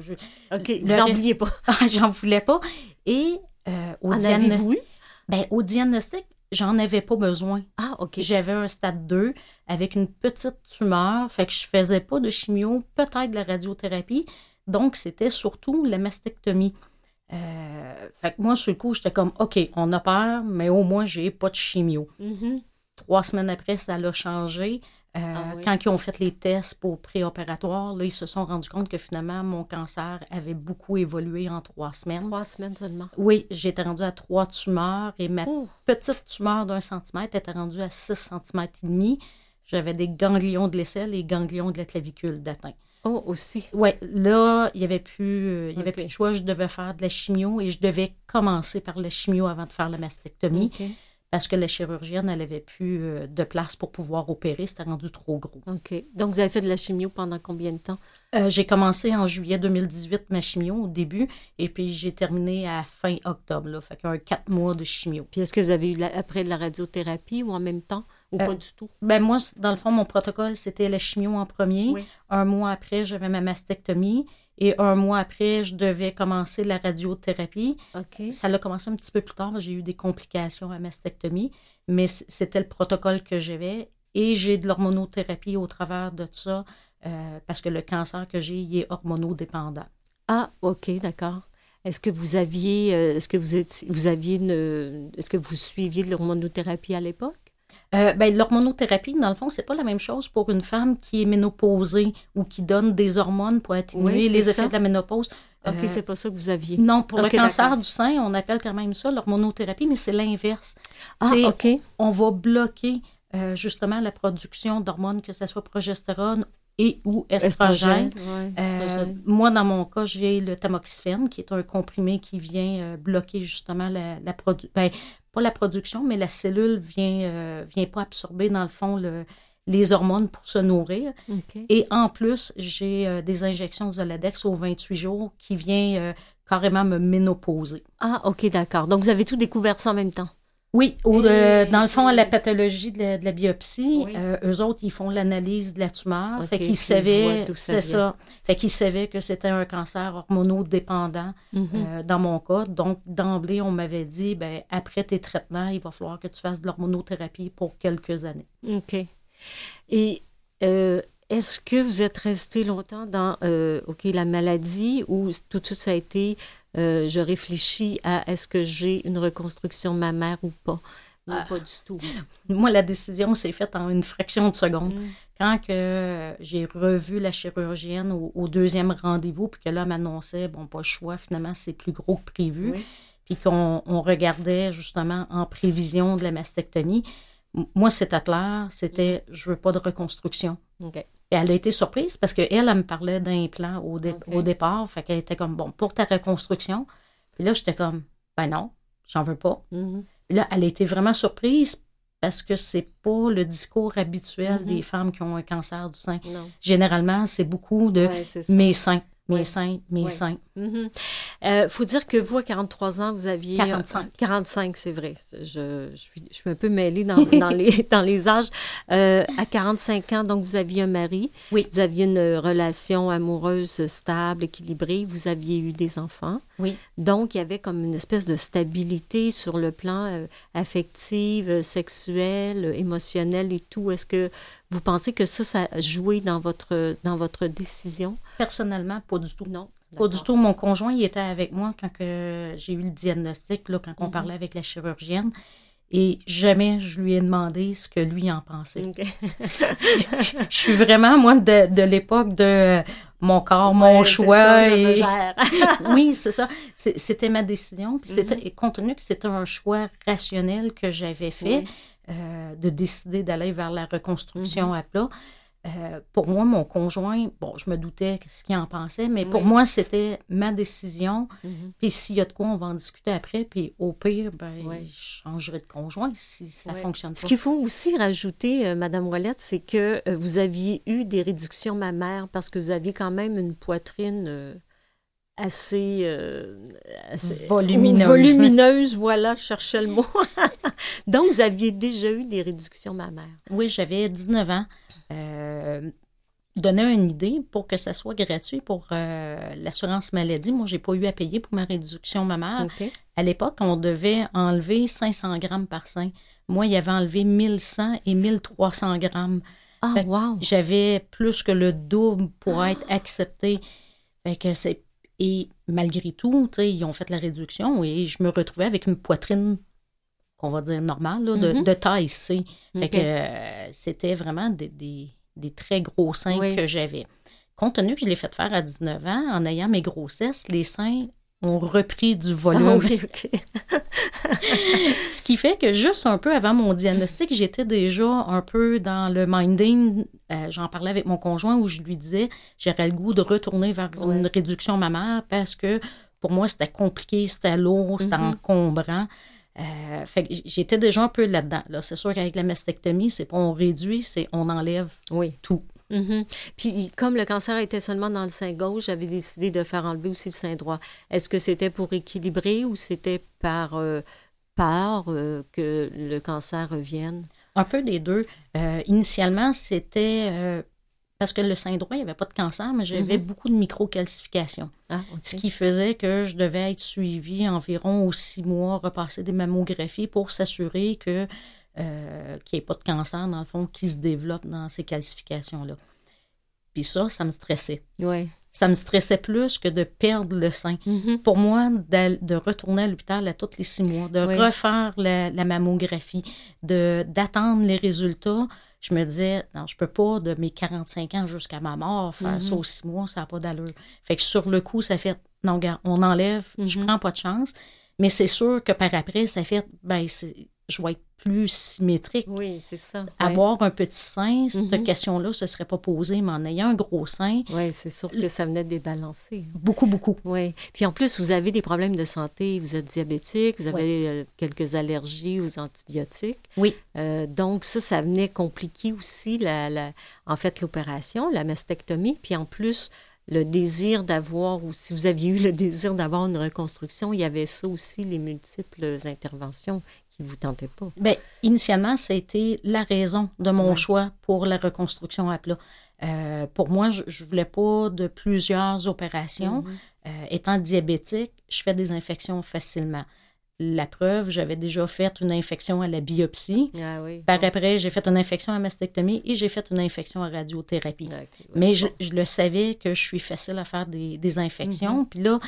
OK, n'en vouliez pas. *laughs* Ah, j'en voulais pas. Et euh, *laughs* au, diagnostic, ben, au diagnostic, j'en avais pas besoin. Ah, OK. J'avais un stade 2 avec une petite tumeur, fait que je faisais pas de chimio, peut-être de la radiothérapie. Donc, c'était surtout la mastectomie. Euh, fait que moi, sur le coup, j'étais comme, OK, on a peur, mais au moins, j'ai pas de chimio. Mm-hmm. Trois semaines après, ça l'a changé. Euh, ah quand ils ont fait les tests pour préopératoire, là, ils se sont rendus compte que finalement, mon cancer avait beaucoup évolué en trois semaines. Trois semaines seulement? Oui, j'étais rendue à trois tumeurs et ma petite tumeur d'un centimètre était rendue à six centimètres et demi. J'avais des ganglions de l'aisselle et ganglions de la clavicule d'atteint. Oh, aussi? Oui, là, il n'y avait, plus, euh, il y avait plus de choix. Je devais faire de la chimio et je devais commencer par la chimio avant de faire la mastectomie parce que la chirurgienne, elle n'avait plus euh, de place pour pouvoir opérer. C'était rendu trop gros. OK. Donc, vous avez fait de la chimio pendant combien de temps? Euh, j'ai commencé en juillet 2018 ma chimio au début et puis j'ai terminé à fin octobre. Là, fait quatre mois de chimio. Puis est-ce que vous avez eu après de la radiothérapie ou en même temps ou pas euh, du tout? Ben moi, dans le fond, mon protocole, c'était la chimio en premier. Un mois après, j'avais ma mastectomie et un mois après, je devais commencer la radiothérapie. Ça l'a commencé un petit peu plus tard. J'ai eu des complications à mastectomie, mais c'était le protocole que j'avais. Et j'ai de l'hormonothérapie au travers de ça, euh, parce que le cancer que j'ai, il est hormonodépendant. Ah, OK, d'accord. Est-ce que vous aviez, euh, est-ce que vous, êtes, vous aviez une, est-ce que vous suiviez de l'hormonothérapie à l'époque? Euh, ben, l'hormonothérapie, dans le fond, c'est pas la même chose pour une femme qui est ménopausée ou qui donne des hormones pour atténuer les effets de la ménopause. OK, euh, c'est pas ça que vous aviez. Non, pour le cancer du sein, on appelle quand même ça l'hormonothérapie, mais c'est l'inverse. Ah, OK. On va bloquer euh, justement la production d'hormones, que ce soit progestérone et ou estrogène. moi, dans mon cas, j'ai le tamoxifène, qui est un comprimé qui vient bloquer justement la, la production. Ben, pas la production, mais la cellule vient, euh, vient pas absorber, dans le fond, le, les hormones pour se nourrir. Et en plus, j'ai euh, des injections de Zoladex aux 28 jours qui vient euh, carrément me ménopauser. Ah, OK, d'accord. Donc, vous avez tout découvert ça en même temps? Oui, euh, dans le fond, la pathologie de la, biopsie, euh, eux autres, ils font l'analyse de la tumeur. fait qu'ils savaient, c'est ça. Fait qu'ils savaient que c'était un cancer hormonodépendant mhm. euh, dans mon cas. Donc, d'emblée, on m'avait dit, ben après tes traitements, il va falloir que tu fasses de l'hormonothérapie pour quelques années. OK. Et est-ce que vous êtes resté longtemps dans OK, la maladie ou tout de suite ça a été euh, je réfléchis à est-ce que j'ai une reconstruction mammaire ou pas. Ou ah. pas du tout. *laughs* Moi, la décision s'est faite en une fraction de seconde. Mm. Quand que j'ai revu la chirurgienne au, deuxième rendez-vous, puis que là, m'annonçait, bon, pas le choix, finalement, c'est plus gros que prévu, puis qu'on regardait justement en prévision de la mastectomie, moi, c'était clair, c'était je veux pas de reconstruction. Et elle a été surprise parce qu'elle, elle me parlait d'un plan au, au départ. Fait qu'elle était comme, bon, pour ta reconstruction. Puis là, j'étais comme, ben non, j'en veux pas. Mm-hmm. Là, elle a été vraiment surprise parce que c'est pas le discours habituel des mm-hmm. femmes qui ont un cancer du sein. Généralement, c'est beaucoup de mes seins mes seins, mes seins. Il euh, faut dire que vous, à 43 ans, vous aviez... 45. 45, c'est vrai. Je, je, suis, je suis un peu mêlée dans, dans, les, *laughs* dans les âges. Euh, à 45 ans, donc, vous aviez un mari. Oui. Vous aviez une relation amoureuse stable, équilibrée. Vous aviez eu des enfants. Oui. Donc, il y avait comme une espèce de stabilité sur le plan euh, affectif, sexuel, émotionnel et tout. Est-ce que vous pensez que ça, ça a joué dans votre, dans votre décision? Personnellement, pas du tout. Non. Pas du tout. Mon conjoint, il était avec moi quand j'ai eu le diagnostic, là, quand on mhm. parlait avec la chirurgienne. Et jamais je lui ai demandé ce que lui en pensait. *laughs* je, suis vraiment, moi, de, l'époque de mon corps, mon choix. *laughs* oui, c'est ça. C'était ma décision. Puis c'était, mhm. compte tenu que c'était un choix rationnel que j'avais fait, euh, de décider d'aller vers la reconstruction mhm. à plat, Euh, pour moi, mon conjoint, bon, je me doutais ce qu'il en pensait, mais pour moi, c'était ma décision. Mhm. Puis s'il y a de quoi, on va en discuter après. Puis au pire, ben, je changerai de conjoint si ça fonctionne pas. Ce qu'il faut aussi rajouter, Mme euh, Madame Ouellette, c'est que euh, vous aviez eu des réductions mammaires parce que vous aviez quand même une poitrine assez, volumineuse. volumineuse. voilà, je cherchais le mot. *laughs* Donc, vous aviez déjà eu des réductions mammaires. Oui, j'avais 19 ans. Euh, donner une idée pour que ça soit gratuit pour euh, l'assurance maladie. Moi, j'ai pas eu à payer pour ma réduction mammaire. À l'époque, on devait enlever 500 grammes par sein. Moi, il y avait enlevé 1100 et 1300 grammes. Ah, wow. J'avais plus que le double pour être accepté. que c'est... Et malgré tout, ils ont fait la réduction et je me retrouvais avec une poitrine qu'on va dire normale, de, mm-hmm. de, taille C. que euh, c'était vraiment des, des, très gros seins que j'avais. Compte tenu que je l'ai fait faire à 19 ans, en ayant mes grossesses, les seins ont repris du volume. Ah *laughs* Ce qui fait que juste un peu avant mon diagnostic, j'étais déjà un peu dans le minding. Euh, j'en parlais avec mon conjoint où je lui disais j'aurais le goût de retourner vers une réduction mammaire parce que pour moi, c'était compliqué, c'était lourd, c'était mm-hmm. encombrant. Euh, fait j'étais déjà un peu là-dedans. Là. C'est sûr qu'avec la mastectomie, c'est pas on réduit, c'est on enlève oui. tout. Mm-hmm. Puis, comme le cancer était seulement dans le sein gauche, j'avais décidé de faire enlever aussi le sein droit. Est-ce que c'était pour équilibrer ou c'était par euh, peur euh, que le cancer revienne? Un peu des deux. initialement, c'était parce que le sein droit, il n'y avait pas de cancer, mais j'avais mhm. beaucoup de microcalcifications. Ah, Ce qui faisait que je devais être suivie environ aux six mois, repasser des mammographies pour s'assurer que euh, qu'il n'y ait pas de cancer, dans le fond, qui se développe dans ces calcifications-là. Puis ça, ça me stressait. Oui. Ça me stressait plus que de perdre le sein. Mhm. Pour moi, de, retourner à l'hôpital à tous les six mois, de refaire la, la mammographie, d'attendre les résultats, je me disais, non, je peux pas, de mes 45 ans jusqu'à ma mort, faire ça mhm. aux six mois, ça n'a pas d'allure. Fait que sur le coup, ça fait, non, gars, on enlève, je mhm. prends pas de chance. Mais c'est sûr que par après, ça fait, ben, je vais être plus symétrique. Oui, c'est ça. Avoir un petit sein, cette mhm. question-là, ce ne serait pas posée, mais en ayant un gros sein. Oui, c'est sûr que ça venait débalancer. Beaucoup, beaucoup. Oui. Puis en plus, vous avez des problèmes de santé, vous êtes diabétique, vous avez euh, quelques allergies aux antibiotiques. Oui. Euh, donc, ça, ça venait compliquer aussi, la, en fait, l'opération, la mastectomie. Puis en plus, le désir d'avoir, ou si vous aviez eu le désir d'avoir une reconstruction, il y avait ça aussi, les multiples interventions qui vous tentaient pas. Bien, initialement, ça a été la raison de mon choix pour la reconstruction à plat. Euh, pour moi, je ne voulais pas de plusieurs opérations. Mm-hmm. Euh, étant diabétique, je fais des infections facilement. La preuve, j'avais déjà fait une infection à la biopsie. Ah Par après, j'ai fait une infection à mastectomie et j'ai fait une infection à radiothérapie. Mais je, le savais que je suis facile à faire des, infections. Mm-hmm. Puis là,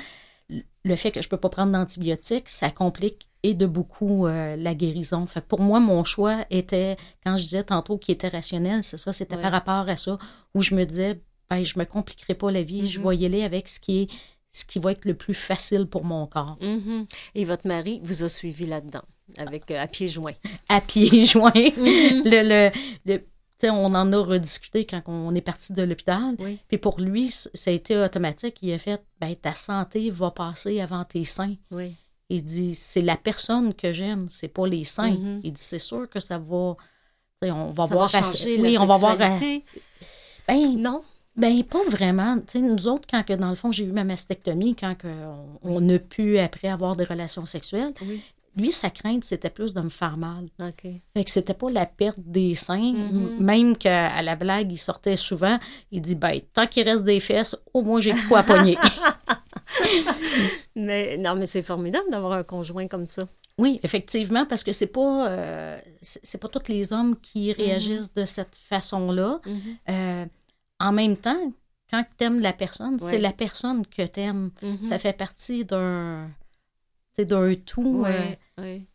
le fait que je ne peux pas prendre d'antibiotiques, ça complique et de beaucoup euh, la guérison. Fait pour moi, mon choix était, quand je disais tantôt qu'il était rationnel, c'est ça, c'était par rapport à ça, où je me disais, ben, je me compliquerai pas la vie, je mm-hmm. vais y aller avec ce qui est ce qui va être le plus facile pour mon corps. Mm-hmm. Et votre mari vous a suivi là-dedans, avec euh, à pieds joints? À pieds *laughs* joints. Mm-hmm. le, le, on en a rediscuté quand on est parti de l'hôpital. Puis pour lui, ça a été automatique. Il a fait ben, ta santé va passer avant tes seins. Oui. Il dit c'est la personne que j'aime, c'est pas les seins. Mm-hmm. Il dit c'est sûr que ça va. On va voir. Va changer oui, on va voir. Ben, non? Ben, pas vraiment. nous autres, quand que, dans le fond, j'ai eu ma mastectomie, quand que on, a pu, après, avoir des relations sexuelles, lui, sa crainte, c'était plus de me faire mal. Fait que c'était pas la perte des seins. Mm-hmm. Même qu'à la blague, il sortait souvent, il dit, ben, tant qu'il reste des fesses, au moins j'ai de quoi pogner. *laughs* *laughs* mais non, mais c'est formidable d'avoir un conjoint comme ça. Oui, effectivement, parce que c'est pas euh, c'est pas tous les hommes qui réagissent mm-hmm. de cette façon-là. Mm-hmm. Euh, en même temps, quand tu aimes la personne, c'est la personne que tu aimes. Mm-hmm. Ça fait partie d'un d'un tout. Oui,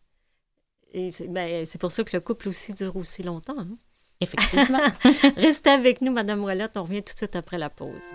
Et ben, c'est pour ça que le couple aussi dure aussi longtemps. Hein. Effectivement. *laughs* Restez avec nous, Madame Ouellette. On revient tout de suite après la pause.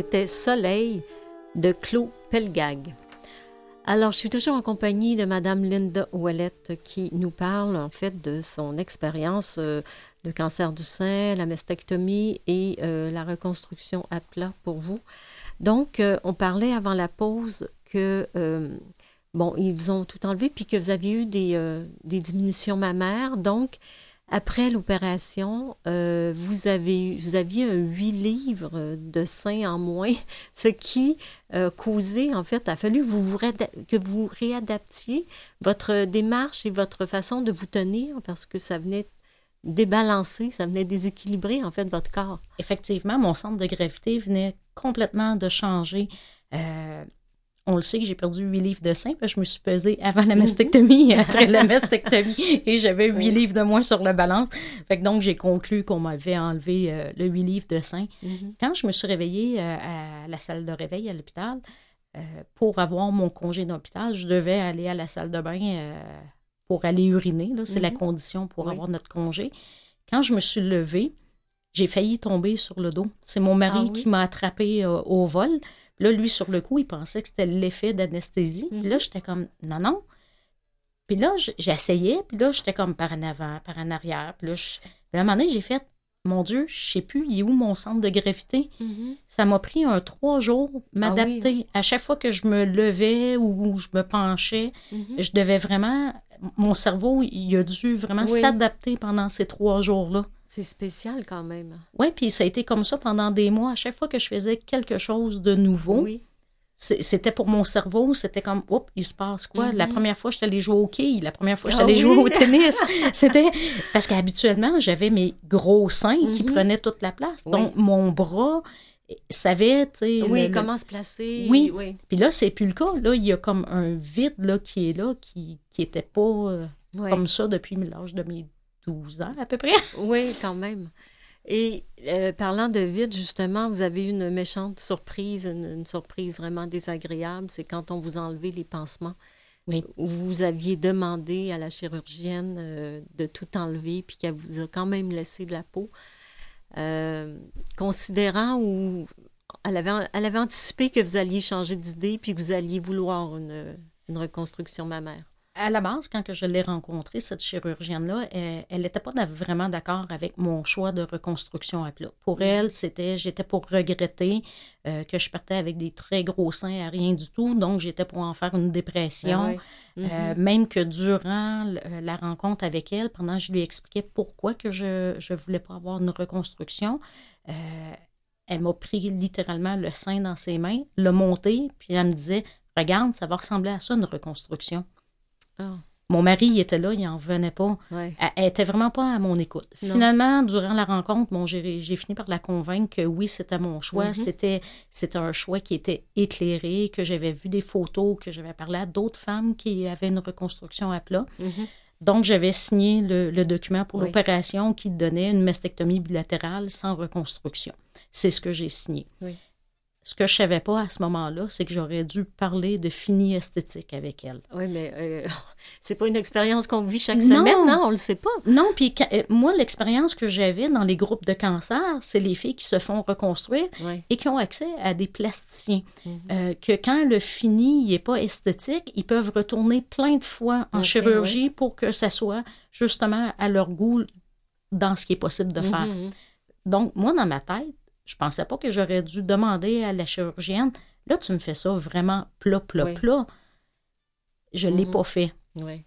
C'était Soleil de Claude Pelgag. Alors, je suis toujours en compagnie de Madame Linda Ouellette qui nous parle en fait de son expérience, euh, le cancer du sein, la mastectomie et euh, la reconstruction à plat pour vous. Donc, euh, on parlait avant la pause que, bon, ils vous ont tout enlevé puis que vous aviez eu des, des diminutions mammaires. Donc, après l'opération, euh, vous, avez, vous aviez un 8 livres de sein en moins, *laughs* ce qui euh, causait, en fait, a fallu vous, vous, que vous réadaptiez votre démarche et votre façon de vous tenir parce que ça venait débalancer, ça venait déséquilibrer, en fait, votre corps. Effectivement, mon centre de gravité venait complètement de changer. On le sait que j'ai perdu 8 livres de sein, parce que je me suis pesée avant la mastectomie et après la mastectomie *laughs* et j'avais 8 livres de moins sur la balance. Fait que donc, j'ai conclu qu'on m'avait enlevé euh, le 8 livres de sein. Mm-hmm. Quand je me suis réveillée euh, à la salle de réveil à l'hôpital, euh, pour avoir mon congé d'hôpital, je devais aller à la salle de bain pour aller uriner. C'est la mm-hmm. condition pour avoir notre congé. Quand je me suis levée, j'ai failli tomber sur le dos. C'est mon mari ah qui m'a attrapée au vol. Là, lui, sur le coup, il pensait que c'était l'effet d'anesthésie. Puis là, mhm. j'étais comme, non, non. Puis là, j'essayais, puis là, j'étais comme par en avant, par en arrière. Puis là, à un moment donné, j'ai fait, mon Dieu, je sais plus, il est où mon centre de gravité? Mhm. Ça m'a pris un trois jours m'adapter. Ah à chaque fois que je me levais ou je me penchais, mhm. je devais vraiment, mon cerveau, il a dû vraiment s'adapter pendant ces trois jours-là. C'est spécial quand même. Oui, puis ça a été comme ça pendant des mois. À chaque fois que je faisais quelque chose de nouveau, c'était pour mon cerveau, c'était comme, oups, il se passe quoi? La première fois, je suis allée jouer au hockey, la première fois, je suis ah allée jouer au tennis. *laughs* c'était parce qu'habituellement, j'avais mes gros seins qui mm-hmm. prenaient toute la place. Donc, mon bras savait, tu sais. Oui, comment se placer. Oui. Puis là, c'est plus le cas. Là, il y a comme un vide là, qui est là, qui n'était pas euh, comme ça depuis l'âge de mes 12 ans à peu près. *laughs* oui, quand même. Et euh, parlant de vide, justement, vous avez eu une méchante surprise, une, surprise vraiment désagréable. C'est quand on vous a enlevé les pansements. Oui. Où vous aviez demandé à la chirurgienne euh, de tout enlever, puis qu'elle vous a quand même laissé de la peau. Euh, considérant ou elle avait, elle avait anticipé que vous alliez changer d'idée, puis que vous alliez vouloir une, une reconstruction mammaire à la base, quand je l'ai rencontrée, cette chirurgienne-là, elle n'était pas vraiment d'accord avec mon choix de reconstruction à plat. Pour mm. elle, c'était, j'étais pour regretter euh, que je partais avec des très gros seins à rien du tout, donc j'étais pour en faire une dépression. Ben euh, mm-hmm. même que durant euh, la rencontre avec elle, pendant que je lui expliquais pourquoi que je ne voulais pas avoir une reconstruction, elle m'a pris littéralement le sein dans ses mains, l'a monté, puis elle me disait, regarde, ça va ressembler à ça, une reconstruction. Ah. Mon mari, il était là, il n'en venait pas. Elle, n'était vraiment pas à mon écoute. Finalement, durant la rencontre, bon, j'ai fini par la convaincre que oui, c'était mon choix. Mm-hmm. C'était un choix qui était éclairé, que j'avais vu des photos, que j'avais parlé à d'autres femmes qui avaient une reconstruction à plat. Mm-hmm. Donc, j'avais signé le, document pour l'opération qui donnait une mastectomie bilatérale sans reconstruction. C'est ce que j'ai signé. Oui ce que je savais pas à ce moment-là, c'est que j'aurais dû parler de fini esthétique avec elle. Oui, mais euh, *laughs* c'est pas une expérience qu'on vit chaque semaine, non, on le sait pas. Non, puis euh, moi, l'expérience que j'avais dans les groupes de cancer, c'est les filles qui se font reconstruire et qui ont accès à des plasticiens. Mhm. Euh, que quand le fini n'est pas esthétique, ils peuvent retourner plein de fois en chirurgie pour que ça soit justement à leur goût dans ce qui est possible de faire. Mhm. Donc, moi, dans ma tête, je pensais pas que j'aurais dû demander à la chirurgienne. Là, tu me fais ça vraiment plat, plat, plat. Je ne l'ai mhm. pas fait. Oui.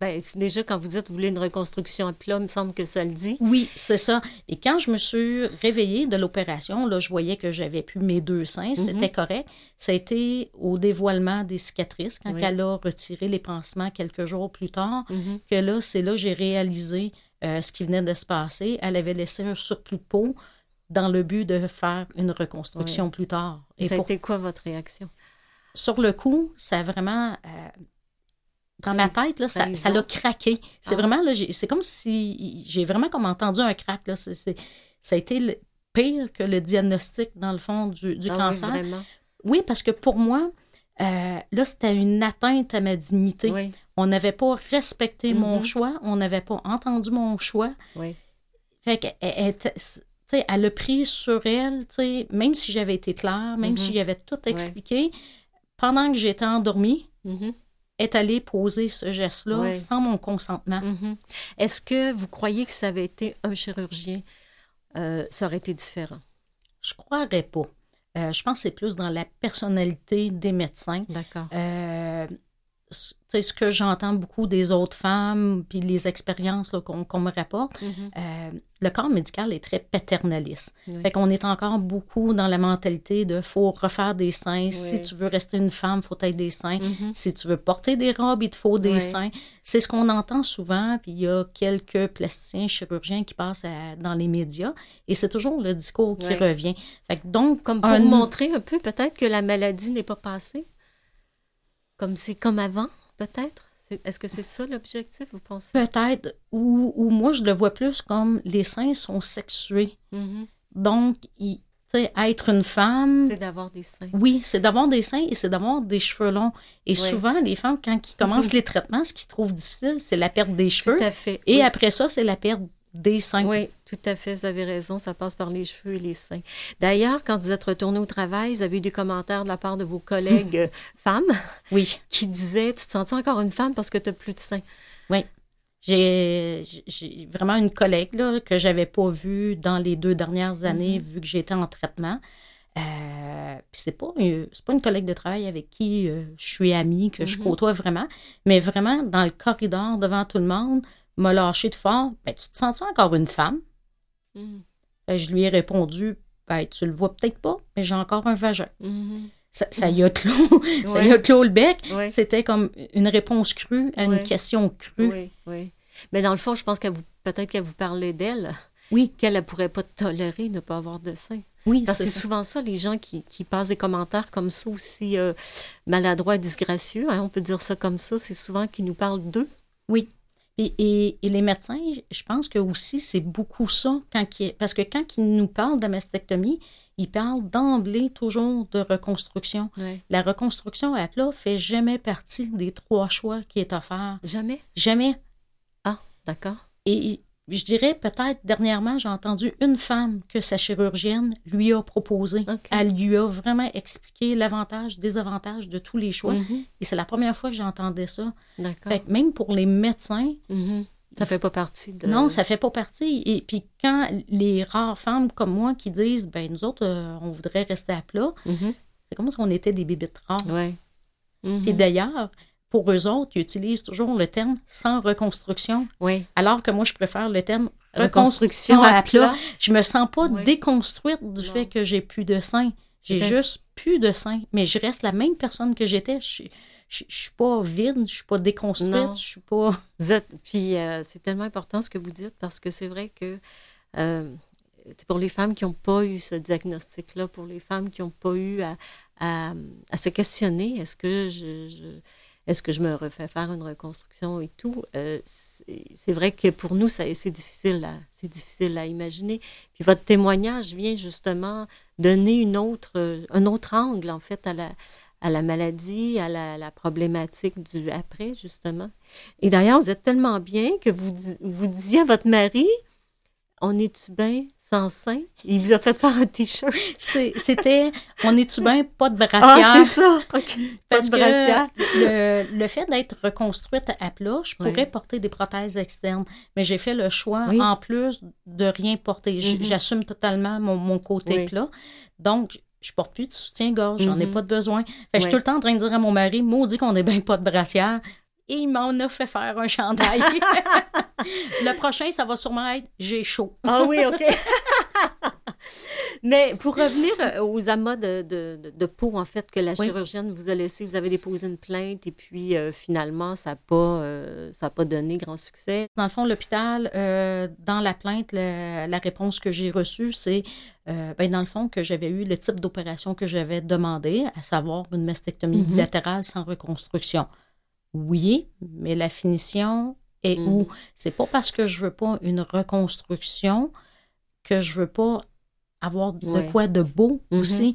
Ben, déjà, quand vous dites que vous voulez une reconstruction à plat, il me semble que ça le dit. Oui, c'est ça. Et quand je me suis réveillée de l'opération, là, je voyais que j'avais plus mes deux seins, mhm. c'était correct. Ça a été au dévoilement des cicatrices, quand elle a retiré les pansements quelques jours plus tard, mhm. que là, c'est là que j'ai réalisé euh, ce qui venait de se passer. Elle avait laissé un surplus de peau dans le but de faire une reconstruction plus tard. Et ça a été quoi votre réaction? Sur le coup, ça a vraiment... Euh, dans ma tête, là, ça, ça l'a craqué. C'est ah. vraiment, là, c'est comme si j'ai vraiment comme entendu un crack. Là. ça a été pire que le diagnostic, dans le fond, du, du ah cancer. Oui, parce que pour moi, euh, là, c'était une atteinte à ma dignité. On n'avait pas respecté mon mm-hmm. choix, on n'avait pas entendu mon choix. Oui. Fait qu'elle elle a pris sur elle, même si j'avais été claire, même si mm-hmm. j'avais tout expliqué, pendant que j'étais endormie, mm-hmm. est allée poser ce geste-là sans mon consentement. Mm-hmm. Est-ce que vous croyez que ça avait été un chirurgien, euh, ça aurait été différent? Je croirais pas. Euh, je pense que c'est plus dans la personnalité des médecins. D'accord. Euh, ce que j'entends beaucoup des autres femmes, puis les expériences qu'on me rapporte, mm-hmm. euh, le corps médical est très paternaliste. Fait qu'on est encore beaucoup dans la mentalité de faut refaire des seins. Si tu veux rester une femme, faut être des seins. Mm-hmm. Si tu veux porter des robes, il te faut des seins. C'est ce qu'on entend souvent, puis il y a quelques plasticiens, chirurgiens qui passent dans les médias, et c'est toujours le discours qui revient. Fait donc, comme pour montrer un peu peut-être que la maladie n'est pas passée? Comme c'est comme avant, peut-être? Est-ce que c'est ça l'objectif, vous pensez? Peut-être. Ou, moi, je le vois plus comme les seins sont sexués. Mm-hmm. Donc, être une femme. C'est d'avoir des seins. Oui, c'est d'avoir des seins et c'est d'avoir des cheveux longs. Et souvent, les femmes, quand ils commencent les traitements, ce qu'ils trouvent difficile, c'est la perte des cheveux. Tout à fait. Et après ça, c'est la perte des seins. Oui, tout à fait, vous avez raison, ça passe par les cheveux et les seins. D'ailleurs, quand vous êtes retourné au travail, vous avez eu des commentaires de la part de vos collègues euh, *laughs* femmes oui. qui disaient Tu te sens encore une femme parce que tu n'as plus de seins? Oui. J'ai vraiment une collègue là, que j'avais pas vue dans les deux dernières années, mm-hmm. vu que j'étais en traitement. Euh, puis c'est pas, pas une collègue de travail avec qui euh, je suis amie, que je mm-hmm. côtoie vraiment, mais vraiment dans le corridor devant tout le monde, m'a lâché de fort. Ben, tu te sens-tu encore une femme? Mm. Je lui ai répondu, ben, tu le vois peut-être pas, mais j'ai encore un vagin. Mm-hmm. Ça, y a clos, ça y a clos *laughs* le bec. C'était comme une réponse crue à une question crue. Oui, oui. Mais dans le fond, je pense qu'elle vous, peut-être qu'elle vous parlait d'elle. Oui. Qu'elle ne pourrait pas tolérer de ne pas avoir de sein. Oui, c'est souvent ça, les gens qui, qui, passent des commentaires comme ça aussi euh, maladroits et disgracieux, hein, on peut dire ça comme ça, c'est souvent qu'ils nous parlent d'eux. Oui. Et, les médecins, je pense que aussi, c'est beaucoup ça. Quand parce que quand ils nous parlent de mastectomie, ils parlent d'emblée toujours de reconstruction. La reconstruction à plat fait jamais partie des trois choix qui est offert. Jamais? Jamais. Ah, d'accord. Et je dirais peut-être dernièrement, j'ai entendu une femme que sa chirurgienne lui a proposé. Elle lui a vraiment expliqué l'avantage, désavantage de tous les choix. Mhm. Et c'est la première fois que j'entendais ça. Fait que même pour les médecins, mhm. Ça fait pas partie de. Non, ça fait pas partie. Et puis quand les rares femmes comme moi qui disent, ben nous autres, euh, on voudrait rester à plat, mhm. c'est comme si on était des bébites rares. Ouais. Et d'ailleurs, pour eux autres, ils utilisent toujours le terme sans reconstruction. Oui. Alors que moi, je préfère le terme reconstruction, à, plat. Je me sens pas déconstruite du fait que j'ai plus de seins. J'ai juste plus de seins. Mais je reste la même personne que j'étais. Je, je, suis pas vide, je suis pas déconstruite, je suis pas. *laughs* Vous êtes. Puis euh, c'est tellement important ce que vous dites parce que c'est vrai que. Euh, pour les femmes qui n'ont pas eu ce diagnostic-là, pour les femmes qui n'ont pas eu à, à, se questionner, est-ce que je est-ce que je me refais faire une reconstruction et tout? Euh, c'est vrai que pour nous, c'est difficile, à, difficile à imaginer. Puis votre témoignage vient justement donner une autre, un autre angle, en fait, à la, à la maladie, à la, problématique du après, justement. Et d'ailleurs, vous êtes tellement bien que vous, vous disiez à votre mari, on est-tu bien? Sans sein. Il vous a fait faire un T-shirt. C'était On est-tu *laughs* bien pas de brassière? Ah, c'est ça. Pas de brassière. Le, le, fait d'être reconstruite à plat, je pourrais porter des prothèses externes. Mais j'ai fait le choix, en plus, de rien porter. Mm-hmm. J'assume totalement mon, mon côté plat. Donc, je porte plus de soutien-gorge, j'en ai mm-hmm. pas de besoin. Fait je suis tout le temps en train de dire à mon mari, maudit qu'on n'est bien pas de brassière et il m'en a fait faire un chandail. *laughs* le prochain, ça va sûrement être J'ai chaud. ah oui, OK. Mais pour revenir euh, aux amas de, de, peau, en fait, que la chirurgienne vous a laissé, vous avez déposé une plainte et puis euh, finalement, ça n'a pas, euh, pas donné grand succès. Dans le fond, l'hôpital, dans la plainte, la, réponse que j'ai reçue, c'est, ben, dans le fond, que j'avais eu le type d'opération que j'avais demandé, à savoir une mastectomie mm-hmm. bilatérale sans reconstruction. Oui, mais la finition est où? Mm. C'est pas parce que je veux pas une reconstruction que je veux pas avoir de quoi de beau mm-hmm. aussi.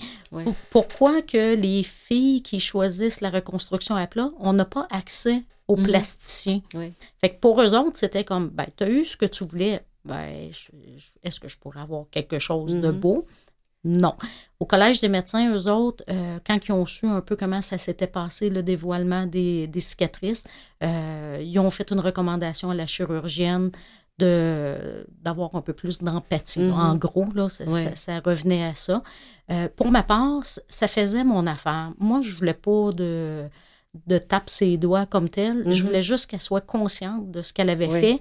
Pourquoi que les filles qui choisissent la reconstruction à plat, on n'a pas accès aux mm-hmm. plasticiens? Fait que pour eux autres, c'était comme, ben, tu as eu ce que tu voulais, ben, est-ce que je pourrais avoir quelque chose de beau? Non. Au Collège des médecins, eux autres, euh, quand ils ont su un peu comment ça s'était passé, le dévoilement des, cicatrices, euh, ils ont fait une recommandation à la chirurgienne de d'avoir un peu plus d'empathie. Mm-hmm. En gros, là, ça, revenait à ça. Euh, pour ma part, ça faisait mon affaire. Moi, je voulais pas de de tape ses doigts comme tel. Je mm-hmm. voulais juste qu'elle soit consciente de ce qu'elle avait fait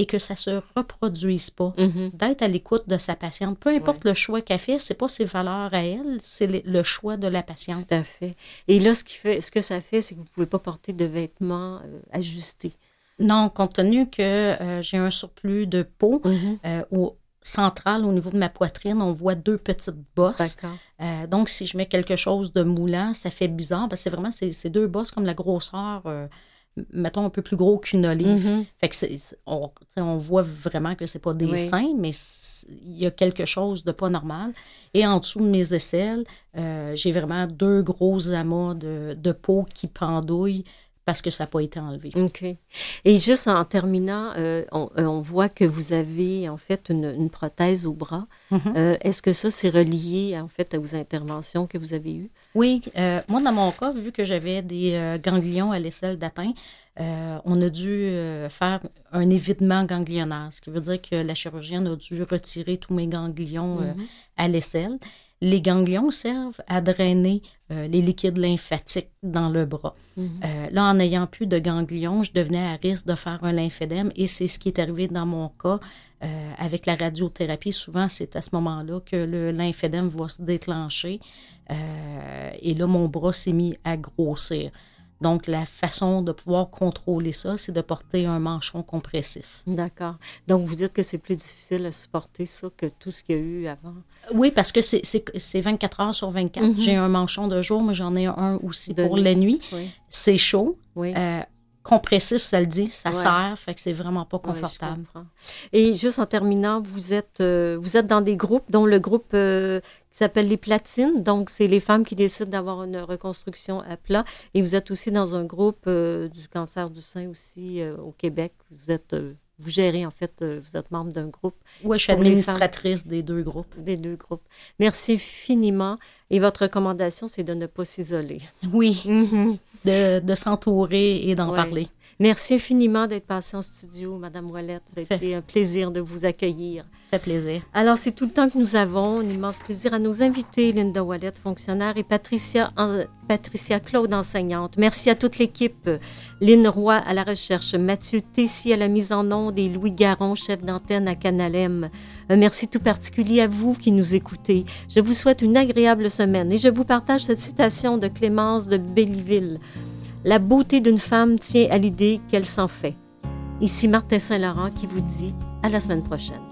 et que ça se reproduise pas. Mm-hmm. D'être à l'écoute de sa patiente. Peu importe le choix qu'elle fait, c'est pas ses valeurs à elle, c'est le, choix de la patiente. Tout à fait. Et là, ce, qui fait, ce que ça fait, c'est que vous pouvez pas porter de vêtements euh, ajustés. Non, compte tenu que euh, j'ai un surplus de peau mm-hmm. euh, au central, au niveau de ma poitrine, on voit deux petites bosses. donc, si je mets quelque chose de moulant, ça fait bizarre. Parce que c'est vraiment ces, deux bosses comme la grosseur mettons, un peu plus gros qu'une olive. Mm-hmm. Fait que on, voit vraiment que c'est pas des seins, mais il y a quelque chose de pas normal. Et en dessous de mes aisselles, euh, j'ai vraiment deux gros amas de, de peau qui pendouillent parce que ça n'a pas été enlevé. OK. Et juste en terminant, euh, euh, on, voit que vous avez en fait une, prothèse au bras. Mm-hmm. Euh, est-ce que ça, c'est relié en fait aux interventions que vous avez eues? Oui. moi, dans mon cas, vu que j'avais des ganglions à l'aisselle d'atteint, on a dû faire un évidement ganglionnaire, ce qui veut dire que la chirurgienne a dû retirer tous mes ganglions mm-hmm. à l'aisselle. Les ganglions servent à drainer euh, les liquides lymphatiques dans le bras. Mhm. Euh, là, en n'ayant plus de ganglions, je devenais à risque de faire un lymphédème et c'est ce qui est arrivé dans mon cas. Euh, avec la radiothérapie, souvent, c'est à ce moment-là que le lymphédème va se déclencher. et là, mon bras s'est mis à grossir. Donc, la façon de pouvoir contrôler ça, c'est de porter un manchon compressif. D'accord. Donc, vous dites que c'est plus difficile à supporter ça que tout ce qu'il y a eu avant? Oui, parce que c'est 24 heures sur 24. Mhm. J'ai un manchon de jour, mais j'en ai un aussi pour la nuit. C'est chaud. Oui. Euh, compressif, ça le dit, ça sert, fait que c'est vraiment pas confortable. Et juste en terminant, vous êtes, euh, vous êtes dans des groupes, dont le groupe euh, qui s'appelle les Platines, donc c'est les femmes qui décident d'avoir une reconstruction à plat. Et vous êtes aussi dans un groupe euh, du cancer du sein aussi au Québec. Vous êtes vous gérez, en fait, vous êtes membre d'un groupe. Oui, je suis administratrice des deux groupes. Des deux groupes. Merci infiniment. Et votre recommandation, c'est de ne pas s'isoler. Oui, mhm. de, s'entourer et d'en parler. Merci infiniment d'être passée en studio, Madame Ouellette. Ça a été un plaisir de vous accueillir. Ça fait plaisir. Alors, c'est tout le temps que nous avons. Un immense plaisir à nos invités, Linda Ouellette, fonctionnaire, et Patricia, Patricia Claude, enseignante. Merci à toute l'équipe. Lynn Roy à la recherche, Mathieu Tessier à la mise en onde et Louis Garon, chef d'antenne à Canalem. Un merci tout particulier à vous qui nous écoutez. Je vous souhaite une agréable semaine et je vous partage cette citation de Clémence de Belleville. La beauté d'une femme tient à l'idée qu'elle s'en fait. Ici Martin Saint-Laurent qui vous dit à la semaine prochaine.